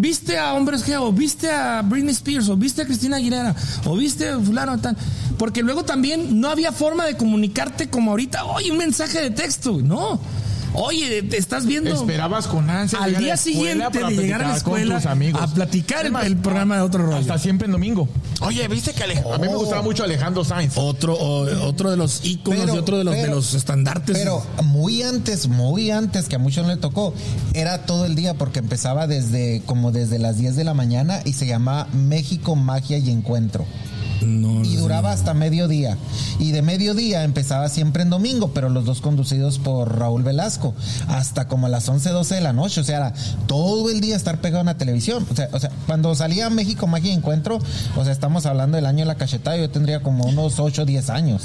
¿Viste a Hombres G? ¿O viste a Britney Spears? ¿O viste a Cristina Aguilera? ¿O viste a fulano tal? Porque luego también no había forma de comunicarte como ahorita. Oye, un mensaje de texto. No. Oye, te estás viendo Esperabas con ansia al día siguiente de llegar a la escuela tus amigos. a platicar el, el programa de otro rollo. Hasta siempre en domingo. Oye, ¿viste que Alej- a mí me gustaba mucho Alejandro Sainz? Otro, o- otro de los íconos Pero- y otro de los, de los estandartes. Pero muy antes, muy antes, que a muchos no le tocó, era todo el día porque empezaba desde como desde las 10 de la mañana y se llamaba México, Magia y Encuentro. No, Y duraba hasta mediodía. Y de mediodía empezaba siempre en domingo, pero los dos conducidos por Raúl Velasco, hasta como a las 11, 12 de la noche. O sea, era todo el día estar pegado en la televisión. O sea, o sea cuando salía México Magia y Encuentro, o sea, estamos hablando del año de la cachetada, yo tendría como unos 8, 10 años.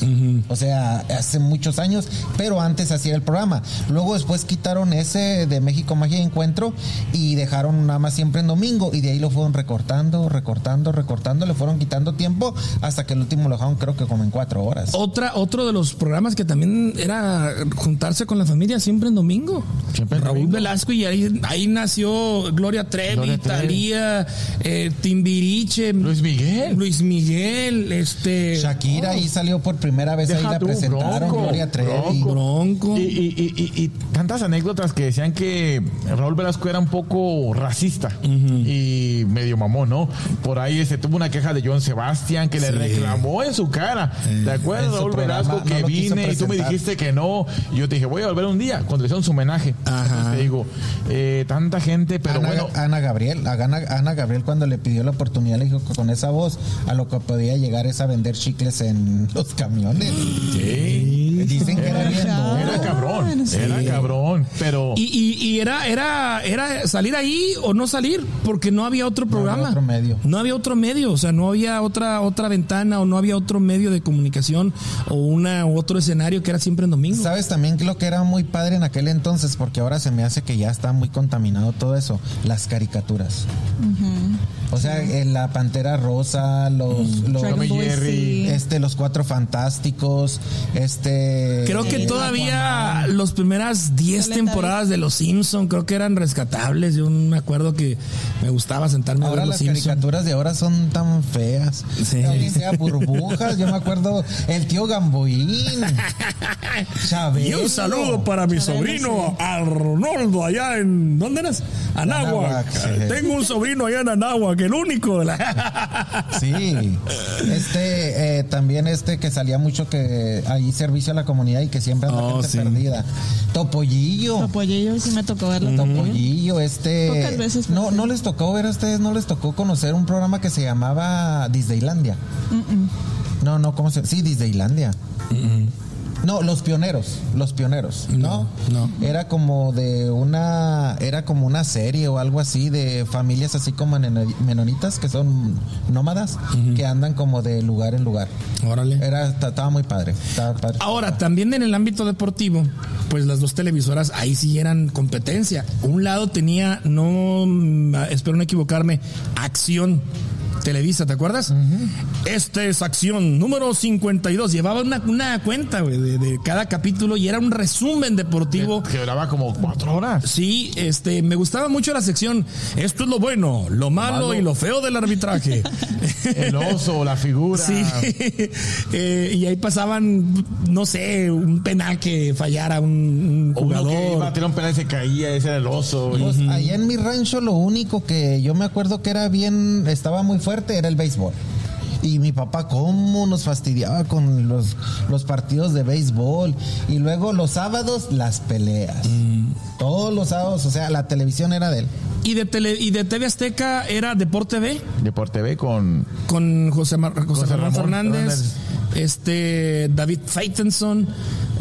O sea, hace muchos años, pero antes hacía el programa. Luego después quitaron ese de México Magia y Encuentro y dejaron nada más siempre en domingo. Y de ahí lo fueron recortando, recortando, recortando, le fueron quitando tiempo hasta que el último lo dejaron creo que como en cuatro horas. Otra, otro de los programas que también era juntarse con la familia siempre en domingo. Siempre en Raúl domingo. Velasco y ahí, ahí nació Gloria Trevi, Gloria. Talía, eh, Timbiriche, Luis Miguel. Luis Miguel, este Shakira ahí salió por primera vez, ahí Deja la tú, presentaron, Bronco, Gloria Trevi. Bronco. Y, y- y- y- y tantas anécdotas que decían que Raúl Velasco era un poco racista y medio mamón, ¿no? Por ahí se tuvo una queja de John Sebastián que le reclamó en su cara. ¿Te acuerdas, En su Raúl Velasco, que vine y tú me dijiste que no? Y yo te dije, voy a volver un día cuando le hicieron su homenaje. Ajá. Entonces te digo, eh, tanta gente, pero Ana, bueno. Ana Gabriel, a Ana, Ana Gabriel cuando le pidió la oportunidad le dijo que con esa voz a lo que podía llegar es a vender chicles en los camiones. Dicen que era bien duro. Era cabrón, Sí. era cabrón, pero... Y, y- y era, era, era salir ahí o no salir, porque no había otro programa. otro medio. No había otro medio, o sea, no había otra, otra ventana o no había otro medio de comunicación o una otro escenario que era siempre en domingo. ¿Sabes también que lo que era muy padre en aquel entonces? Porque ahora se me hace que ya está muy contaminado todo eso. Las caricaturas. O sea, en la Pantera Rosa, los, los, Jerry. Este, los Cuatro Fantásticos, este... Creo que eh, todavía Aquaman. las primeras 10 Teletubbies. temporadas de Los Simpson creo que eran rescatables. Yo me acuerdo que me gustaba sentarme a ver Ahora Los las Simpson. caricaturas de ahora son tan feas. Sí. Sea burbujas. Yo me acuerdo el tío Gamboín. Chabelo. Y un saludo para mi Chabelo, sobrino Arnoldo allá en ¿dónde eras? Anáhuac. Sí. Tengo un sobrino allá en Anáhuac, el único. de la- Sí. Este, eh, también este que salía mucho que ahí servicio a la comunidad y que siempre anda Oh, gente sí. perdida. Topollillo. Topollillo sí me tocó verlo. Topollillo, este. Pocas veces, no, no les tocó ver a ustedes, no les tocó conocer un programa que se llamaba Disneylandia. No, no, ¿cómo se Sí, Disneylandia. No, los pioneros, los pioneros, ¿no? No, Era como de una, era como una serie o algo así de familias así como menonitas que son nómadas que andan como de lugar en lugar. Órale. Era, estaba muy padre, estaba padre. Ahora, también en el ámbito deportivo, pues las dos televisoras ahí sí eran competencia. Un lado tenía, no, mm, espero no equivocarme, acción. Televisa, ¿te acuerdas? Este es Acción número 52. Llevaba una, una cuenta güey, de, de cada capítulo y era un resumen deportivo. Que duraba como cuatro horas. Sí, este, me gustaba mucho la sección. Esto es lo bueno, lo malo, Malo. y lo feo del arbitraje. El oso, la figura. Sí, Eh, y ahí pasaban, no sé, un penal que fallara un, un O uno que iba a jugador. tirar un penal y se caía, ese era el oso. Pues, allá en mi rancho lo único que yo me acuerdo que era bien, estaba muy fuerte era el béisbol. Y mi papá, cómo nos fastidiaba con los, los partidos de béisbol. Y luego los sábados, las peleas. Todos los sábados, o sea, la televisión era de él. Y de tele, y de TV Azteca era Deporte B Deporte B con. con José, Mar- José José Ramón, Ramón Fernández, Fernández. Este David Faitenson,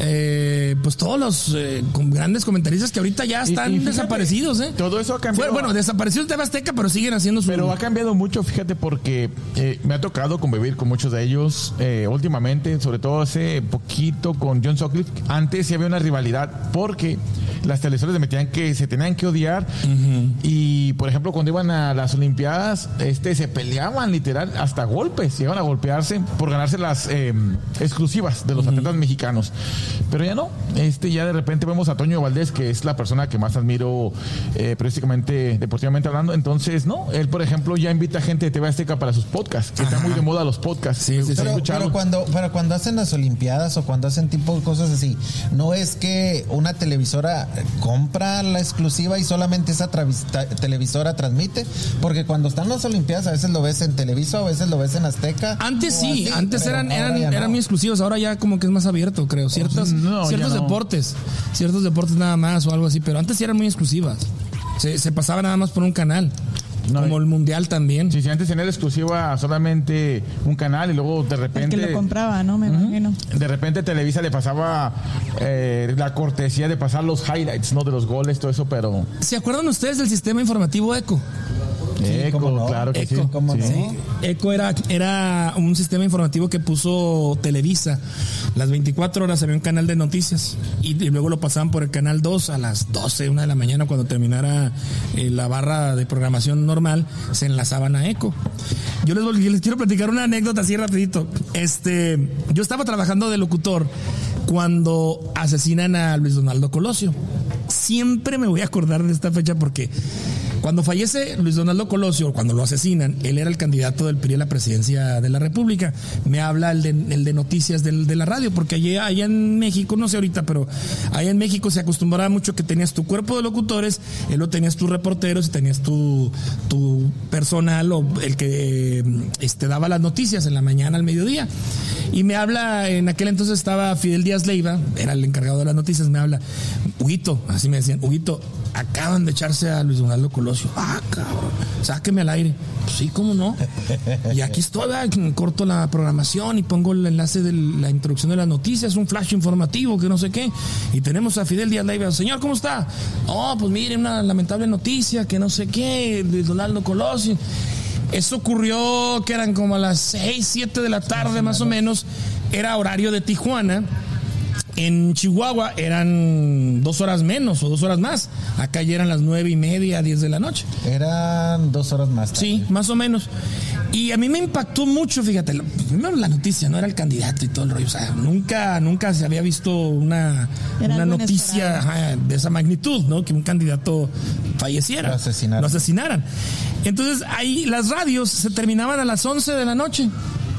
eh, pues todos los eh, con grandes comentaristas que ahorita ya están y fíjate, desaparecidos, ¿eh? todo eso ha cambiado. Bueno, desapareció el TV Azteca, pero siguen haciendo su. Pero ha cambiado mucho, fíjate, porque eh, me ha tocado convivir con muchos de ellos eh, últimamente, sobre todo hace poquito con John Sutcliffe. Antes sí había una rivalidad porque las televisoras le metían que se tenían que odiar y, por ejemplo, cuando iban a las Olimpiadas, este se peleaban literal hasta golpes, llegaban a golpearse por ganarse las eh, exclusivas de los atletas mexicanos. Pero ya no, este ya de repente vemos a Toño Valdés, que es la persona que más admiro eh, periodísticamente, deportivamente hablando. Entonces, no, él, por ejemplo, ya invita gente de TV Azteca para sus podcasts, que están muy de moda los podcasts. Sí, sí, Está sí. Pero, cuando, pero cuando hacen las Olimpiadas o cuando hacen tipo de cosas así, no es que una televisora compra la exclusiva y solamente esa televisora transmite, porque cuando están las Olimpiadas a veces lo ves en Televisa, a veces lo ves en Azteca. Antes sí, así, antes eran, eran, ya no. eran muy exclusivos, ahora ya como que es más abierto, creo. Ciertas, No, ciertos deportes, ciertos deportes nada más o algo así, pero antes sí eran muy exclusivas. Se, se pasaba nada más por un canal, No, como el mundial también. Sí, sí, antes tenía exclusiva solamente un canal y luego de El repente. que lo compraba, ¿no? Me imagino. De repente Televisa le pasaba eh, la cortesía de pasar los highlights, ¿no? De los goles, todo eso, pero. ¿Se acuerdan ustedes del sistema informativo ECO? Eco, cómo no. claro que Eco, sí. cómo Sí. no. Eco era, era un sistema informativo que puso Televisa. Las 24 horas había un canal de noticias y, y luego lo pasaban por el canal 2 a las 12, una de la mañana cuando terminara eh, la barra de programación normal, se enlazaban a Eco. Yo les, les quiero platicar una anécdota así rapidito. Este, yo estaba trabajando de locutor cuando asesinan a Luis Donaldo Colosio. Siempre me voy a acordar de esta fecha porque cuando fallece Luis Donaldo Colosio, cuando lo asesinan, él era el candidato del PRI a la presidencia de la República. Me habla el de, noticias del- de la radio, porque allá, allá en México, no sé ahorita, pero allá en México se acostumbraba mucho que tenías tu cuerpo de locutores, él lo tenías tus reporteros y tenías tu, tu personal o el que eh, este, daba las noticias en la mañana al mediodía. Y me habla, en aquel entonces estaba Fidel Díaz Leiva, era el encargado de las noticias, me habla, Huguito, así me decían, Huguito, acaban de echarse a Luis Donaldo Colosio. Ah, cabrón, sáqueme al aire. Pues sí, cómo no. Y aquí estoy, ah, corto la programación y pongo el enlace de la introducción de las noticias, un flash informativo, que no sé qué. Y tenemos a Fidel Díaz Leiva. Señor, ¿cómo está? Oh, pues mire, una lamentable noticia, que no sé qué, de Donaldo Colosio. Eso ocurrió que eran como a las 6, 7 de la tarde más o menos. Era horario de Tijuana. En Chihuahua eran dos horas menos o dos horas más. Acá ya eran las nueve y media, 10 de la noche. Eran dos horas más. tarde. Sí, más o menos. Y a mí me impactó mucho, fíjate, primero la noticia, no era el candidato y todo el rollo. O sea, nunca, nunca se había visto una, noticia ajá, de esa magnitud, ¿no? Que un candidato falleciera. Lo asesinaran. Lo asesinaran. Entonces, ahí las radios se terminaban a las 11 de la noche.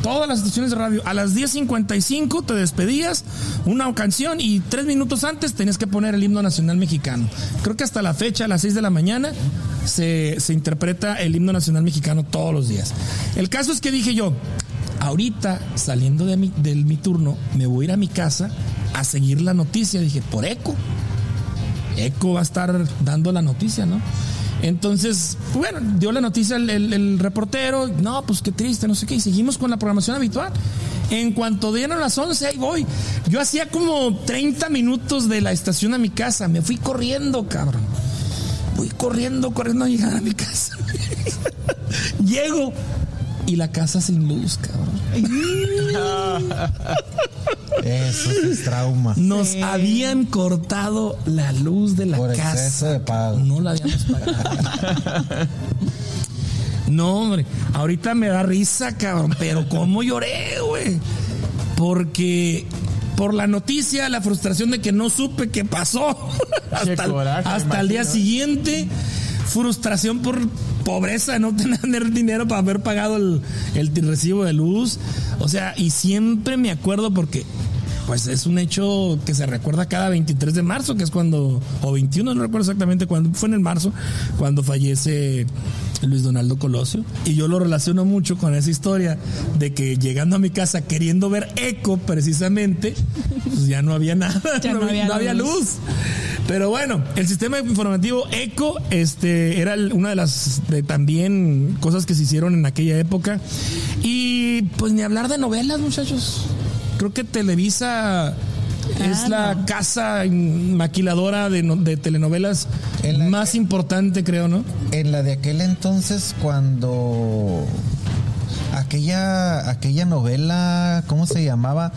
Todas las estaciones de radio. A las 10.55 te despedías, una canción y tres minutos antes tenías que poner el himno nacional mexicano. Creo que hasta la fecha, a las 6 de la mañana, se, se interpreta el himno nacional mexicano todos los días. El caso es que dije yo, ahorita saliendo de mi, del mi turno, me voy a ir a mi casa a seguir la noticia. Dije, por eco. Eco va a estar dando la noticia, ¿no? Entonces, bueno, dio la noticia el, el- el reportero, no, pues qué triste, no sé qué, y seguimos con la programación habitual. En cuanto dieron las 11, ahí voy. Yo hacía como 30 minutos de la estación a mi casa, me fui corriendo, cabrón. Voy corriendo, corriendo a llegar a mi casa. Llego y la casa sin luz, cabrón. Eso es trauma. Nos habían cortado la luz de la Por casa. exceso de pago. No la habíamos pagado. no, hombre. Ahorita me da risa, cabrón. Pero cómo lloré, güey. Porque por la noticia, la frustración de que no supe qué pasó. hasta el, coraje, hasta el día siguiente. Frustración por pobreza, no tener dinero para haber pagado el, el recibo de luz. O sea, y siempre me acuerdo porque pues es un hecho que se recuerda cada 23 de marzo, que es cuando, o 21, no recuerdo exactamente cuándo, fue en el marzo, cuando fallece Luis Donaldo Colosio. Y yo lo relaciono mucho con esa historia de que llegando a mi casa queriendo ver eco precisamente, pues ya no había nada, Ya no había no había luz. luz. Pero bueno, el sistema informativo ECO este, era una de las de también cosas que se hicieron en aquella época. Y pues ni hablar de novelas, muchachos. Creo que Televisa es la casa maquiladora de, no- de telenovelas En la más importante, creo, ¿no? En la de aquel entonces, cuando aquella, aquella novela, ¿cómo se llamaba?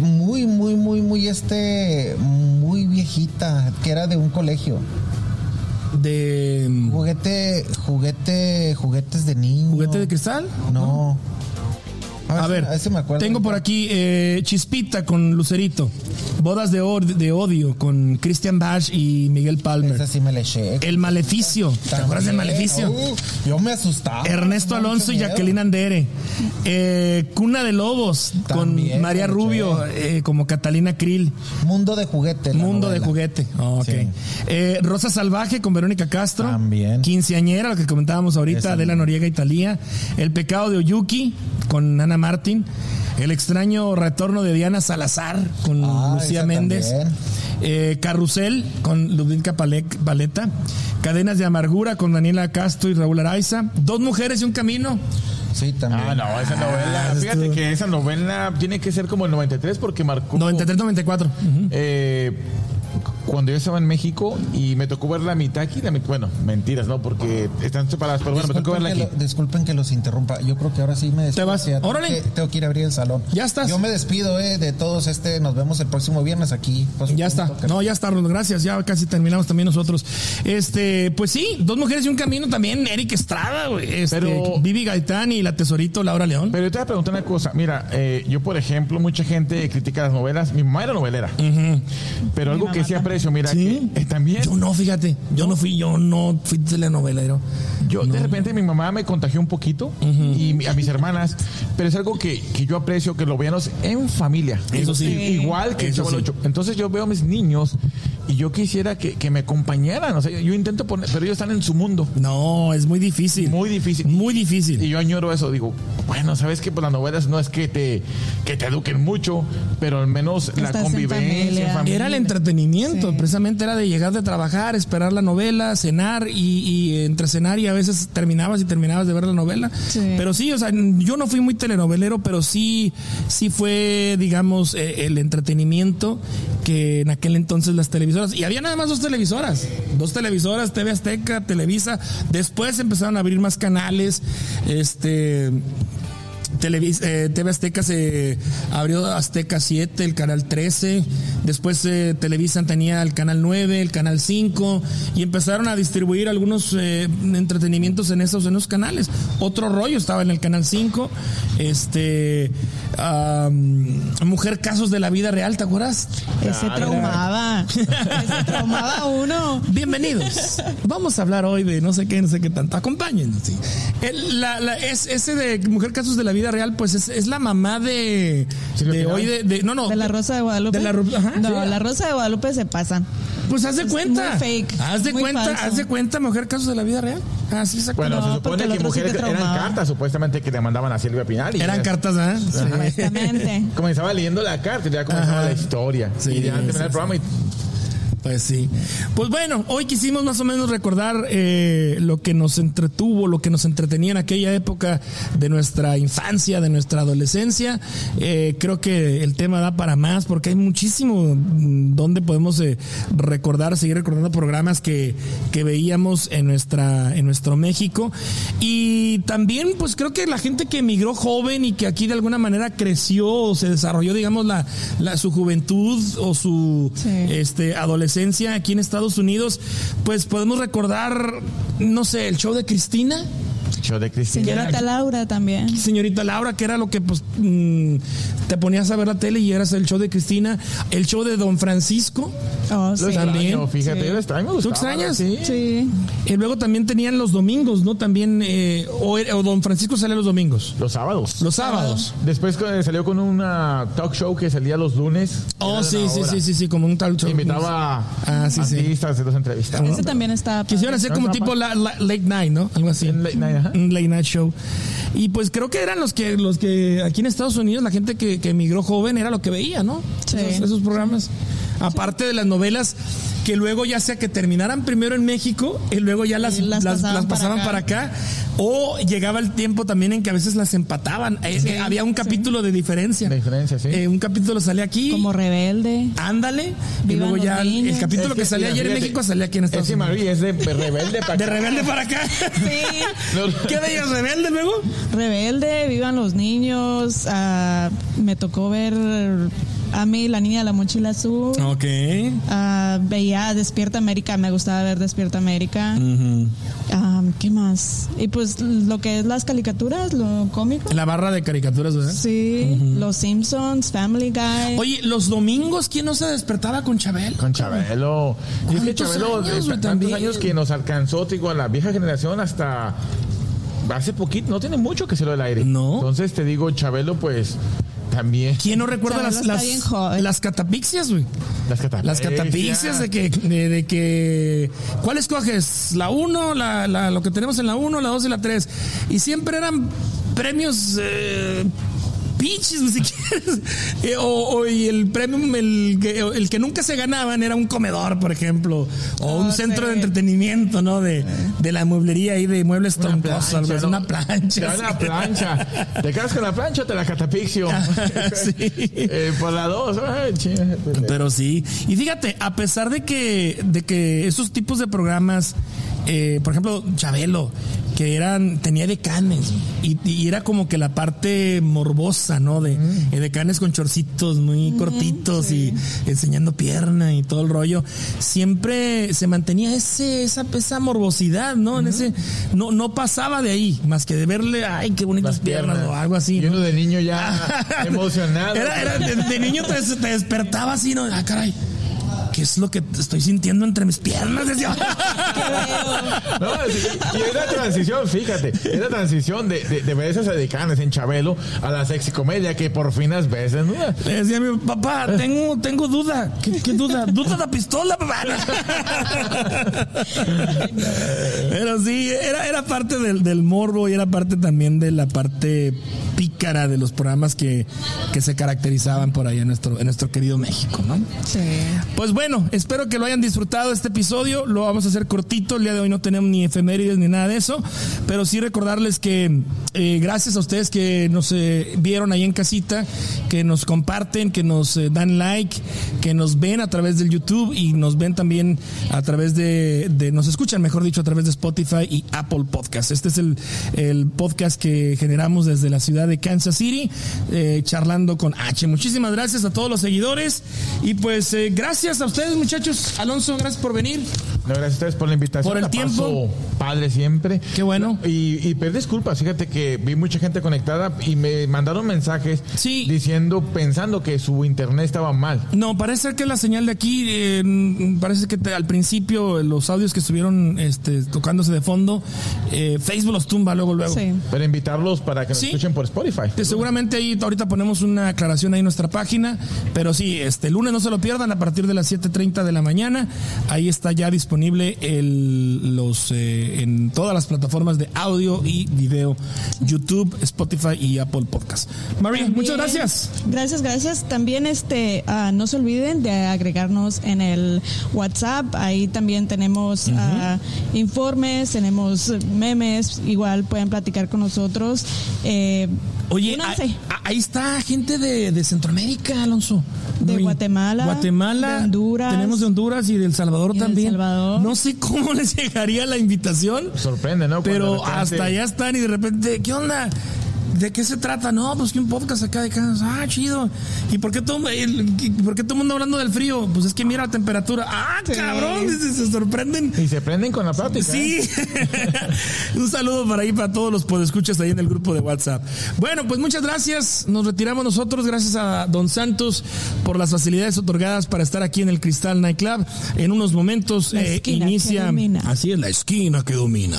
Muy, muy, muy, muy este, muy viejita, que era de un colegio. De Juguete, juguete, juguetes de niño. juguete de cristal. No. A ver, me acuerdo. tengo por aquí eh, Chispita con Lucerito. Bodas de, or- de odio con Christian Bash y Miguel Palmer. Esa sí me la eché. El Maleficio. ¿Te acuerdas del Maleficio? uh, yo me asustaba. Ernesto Me Alonso y. Jacqueline Andere. Eh, Cuna de Lobos También, con María Rubio eh, como Catalina Krill. Mundo de juguete. la Mundo de juguete. Oh. Sí. Rosa Salvaje con Verónica Castro. También. Quinceañera, lo que comentábamos ahorita, Esa Adela misma. Noriega y Talía. El pecado de Oyuki con Ana Martín. El extraño retorno de Diana Salazar con Ah, Lucía Méndez. Eh, Carrusel con Ludwika Paleta. Cadenas de amargura con Daniela Castro y Raúl Araiza. Dos mujeres y un camino. Sí, también. Ah, no, esa novela. Fíjate que esa novela tiene que ser como el 93 porque marcó. 93-94. Ujú. eh, cuando yo estaba en México y me tocó verla a mitad aquí, la mitad- bueno, mentiras, ¿no? Porque están separadas, pero bueno, me tocó verla que, aquí. lo- disculpen que los interrumpa. Yo creo que ahora sí me despido. vas. Sí, tengo Órale. que- Tengo que ir a abrir el salón. Ya estás. Yo me despido eh, de todos. Este, nos vemos el próximo viernes aquí. Pues, Ya está. No, ya está, Ron, gracias. Ya casi terminamos también nosotros. Este, pues sí, dos mujeres y un camino también, Eric Estrada, güey. Este, Pero- Vivi Gaitán y la tesorito Laura León. Pero yo te voy a preguntar una cosa. Mira, eh, yo, por ejemplo, mucha gente critica las novelas. Mi mamá era novelera. Pero algo que sí aprecio, mira, Sí. que, eh, también Yo no, fíjate, yo no fui, yo no fui telenovelero. Yo de repente mi mamá me contagió un poquito y a mis hermanas, pero es algo que, que yo aprecio que lo veamos en familia. Eso sí. Igual que el Eso sí. Entonces yo veo a mis niños y yo quisiera que, que me acompañaran. O sea, yo intento poner, pero ellos están en su mundo. No, es muy difícil. Muy difícil. Muy difícil. Y yo añoro eso, digo, bueno, sabes que pues las novelas no es que te, que te eduquen mucho, pero al menos la Estás convivencia, familia. en familia. Era el entretenimiento, Sí. precisamente era de llegar de trabajar, esperar la novela, cenar y, y entre cenar y a veces terminabas y terminabas de ver la novela. Sí. Pero sí, o sea, yo no fui muy telenovelero, pero sí, sí fue, digamos, eh, el entretenimiento que en aquel entonces las televisoras, y había nada más dos televisoras, dos televisoras, TV Azteca, Televisa, después empezaron a abrir más canales, este... Televis- eh, TV Azteca se abrió Azteca 7, el canal 13, después eh, Televisa tenía el canal 9, el canal 5 y empezaron a distribuir algunos eh, entretenimientos en esos, en esos canales. Otro rollo estaba en el canal 5, este Mujer Casos de la Vida Real, ¿te acuerdas? Ese traumaba. Ese traumaba uno. Bienvenidos. Vamos a hablar hoy de no sé qué, no sé qué tanto. Acompáñenos. sí. El- la- la- es, ese de Mujer Casos de la Vida Real, pues es, es la mamá de, de hoy de, de- no no De la Rosa de Guadalupe. De la ajá, no, sí. la Rosa de Guadalupe se pasan. pues haz de es cuenta muy fake, haz de muy cuenta falso. haz de cuenta Mujer Casos de la Vida Real así exactamente Bueno, No, se supone que sí mujeres eran traumaba. cartas supuestamente que le mandaban a Silvia Pinal. y eran cartas ¿ah? Sí. Exactamente. Comenzaba leyendo la carta y ya comenzaba Ajá. la historia. Sí, y ya al sí, terminar el sí. programa y Pues sí. Pues bueno, hoy quisimos más o menos recordar eh, lo que nos entretuvo, lo que nos entretenía en aquella época de nuestra infancia, de nuestra adolescencia. Eh, creo que el tema da para más porque hay muchísimo mm, donde podemos eh, recordar, seguir recordando programas que, que veíamos en nuestra en nuestro México. Y también, pues creo que la gente que emigró joven y que aquí de alguna manera creció o se desarrolló, digamos, la, la- su juventud o su Sí. este, adolescencia aquí en Estados Unidos, pues podemos recordar, no sé, el show de Cristina, show de Cristina. Señorita Laura también. señorita Laura, que era lo que pues mm, te ponías a ver la tele y eras el show de Cristina, el show de Don Francisco, Oh, Lo sí. También. extraño, fíjate, Sí. yo lo extraño. me ¿Tú extrañas? Sí. Sí. y luego también tenían los domingos, ¿no? También, eh, o, o Don Francisco salía los domingos, Los sábados. los sábados. Después eh, salió con una talk show que salía los lunes. Oh, sí, sí, sí, sí, sí, como un tal show. Invitaba Ah, sí, sí. artistas, los entrevistaba. Ese también está. Quisieron hacer como tipo la- la- late night, ¿no? Algo así. En late night, ajá. Un late night show. Y pues creo que eran los que, los que aquí en Estados Unidos, la gente que, que emigró joven era lo que veía, ¿no? Sí. Esos, esos programas. Aparte de las novelas que luego ya sea que terminaran primero en México y luego ya las, las las- pasaban las para acá. para acá. O llegaba el tiempo también en que a veces las empataban. Eh, Sí, eh, había un sí. capítulo de diferencia. De diferencia, sí. Eh, un capítulo salía aquí. Como rebelde. Ándale. Y luego ya el, capítulo Es que, que, salía ayer en México salía aquí en Estados Unidos. Marí es de rebelde para De rebelde para acá. Sí. ¿Qué veías rebelde luego? Rebelde, vivan los niños. ah, me tocó ver a mí, la niña de la mochila azul. Ok. Ah, veía Despierta América, me gustaba ver Despierta América. Ah, ¿Qué más? Y pues lo que es las caricaturas, lo cómico. La barra de caricaturas, ¿verdad? Sí, Los Simpsons, Family Guy. Oye, los domingos, ¿quién no se despertaba con Chabel? Con Chabelo. Y es que ¿Cuántos Chabelo, años, de también? años que nos alcanzó, te digo, a la vieja generación hasta hace poquito, no tiene mucho que se lo del aire. No. Entonces te digo, Chabelo, pues también. ¿Quién no recuerda Chabelo las, las, las catapixias, güey? Las catapixas. Las catapixias de que, de, de que, ¿cuál escoges? La 1, la, la, lo que tenemos en la 1, la 2 y la 3. Y siempre eran premios, eh, pinches, si quieres. Eh, o, o- y el premio, el, que- el que nunca se ganaban era un comedor, por ejemplo, o un Ah, centro de entretenimiento, ¿no? De, de la mueblería ahí de muebles Una troncosos, algo ¿no? una plancha. Sí. plancha. Te quedas con la plancha, te la catapixio. Sí. Eh, por la dos. Ay, chinga. Pero sí. Y fíjate, a pesar de que, de que esos tipos de programas, eh, por ejemplo, Chabelo, que eran, tenía decanes, y, y era como que la parte morbosa, ¿no? De eh, decanes con chorcitos muy cortitos y enseñando pierna y todo el rollo. Siempre se mantenía ese, esa, esa morbosidad, ¿no? En ese, no, no pasaba de ahí, más que de verle, ay, qué bonitas piernas, piernas. o algo así. Y ¿no? uno de niño ya emocionado. Era, era de, de niño te, te despertaba así, ¿no? Ah, caray. ¿Qué es lo que estoy sintiendo entre mis piernas? Decía. No, y es la transición, fíjate, es la transición de, de, de ver esas decanes en Chabelo a la sexy comedia que por fin las veces, ¿no? Le decía a mi papá, tengo, tengo duda. ¿Qué, qué duda? ¿Duda de la pistola, papá? Pero sí, era, era parte del, del morbo y era parte también de la parte pícara de los programas que, que se caracterizaban por ahí en nuestro, en nuestro querido México, ¿no? Sí. Pues bueno, espero que lo hayan disfrutado este episodio. Lo vamos a hacer cortito. El día de hoy no tenemos ni efemérides ni nada de eso. Pero sí recordarles que eh, gracias a ustedes que nos eh, vieron ahí en casita, que nos comparten, que nos eh, dan like, que nos ven a través del YouTube y nos ven también a través de, nos escuchan, mejor dicho, a través de Spotify y Apple Podcast. Este es el, podcast que generamos desde la ciudad de Kansas City, charlando con H. Muchísimas gracias a todos los seguidores y pues gracias a ustedes muchachos. Alonso, gracias por venir. No, gracias a ustedes por la invitación. Por el La tiempo. paso Padre siempre. Qué bueno. Y, y pedir disculpas, fíjate que vi mucha gente conectada y me mandaron mensajes Sí. diciendo, pensando que su internet estaba mal. No, parece ser que la señal de aquí, eh, parece que te- al principio los audios que estuvieron este, tocándose de fondo, eh, Facebook los tumba luego, luego. Sí. Pero invitarlos para que nos Sí. escuchen por Spotify. Que seguramente ahí ahorita ponemos una aclaración ahí en nuestra página, pero sí, este lunes no se lo pierdan a partir de las 7:30 de la mañana. Ahí está ya disponible el, los eh, en todas las plataformas de audio y video, YouTube, Spotify y Apple Podcast. María, muchas gracias. Gracias, gracias. También este ah, no se olviden de agregarnos en el WhatsApp. Ahí también tenemos ah, informes, tenemos memes. Igual pueden platicar con nosotros. Eh, Oye, ahí, ahí está gente de, de Centroamérica, Alonso. De Muy- Guatemala, Guatemala, de Honduras. Tenemos de Honduras y de El Salvador Y de El también. Salvador. No sé cómo les llegaría la invitación. Sorprende, ¿no? Cuando Pero repente- hasta allá están y de repente, ¿qué onda? ¿De qué se trata? No, pues que un podcast acá de Kansas. Ah, chido. ¿Y por qué todo, el, por qué todo el mundo hablando del frío? Pues es que mira la temperatura. Ah, Sí. cabrón, se, se sorprenden. Y se prenden con la plática. Sí. ¿eh? Un saludo para ahí, para todos los podescuchas ahí en el grupo de WhatsApp. Bueno, pues muchas gracias. Nos retiramos nosotros. Gracias a Don Santos por las facilidades otorgadas para estar aquí en el Cristal Nightclub. En unos momentos La eh, inicia. Así es, la esquina que domina.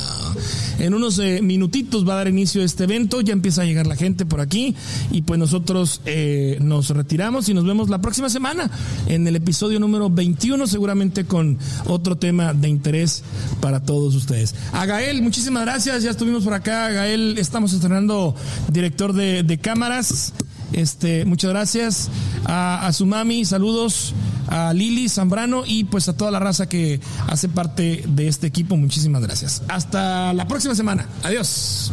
En unos eh, minutitos va a dar inicio este evento. Ya empieza a llegar la gente por aquí. Y pues nosotros eh, nos retiramos y nos vemos la próxima semana en el episodio número 21, seguramente con otro tema de interés para todos ustedes. A Gael, muchísimas gracias. Ya estuvimos por acá. Gael, estamos estrenando director de, cámaras. Este, muchas gracias a, a su mami, saludos a Lili Zambrano y pues a toda la raza que hace parte de este equipo. Muchísimas gracias. Hasta la próxima semana. Adiós.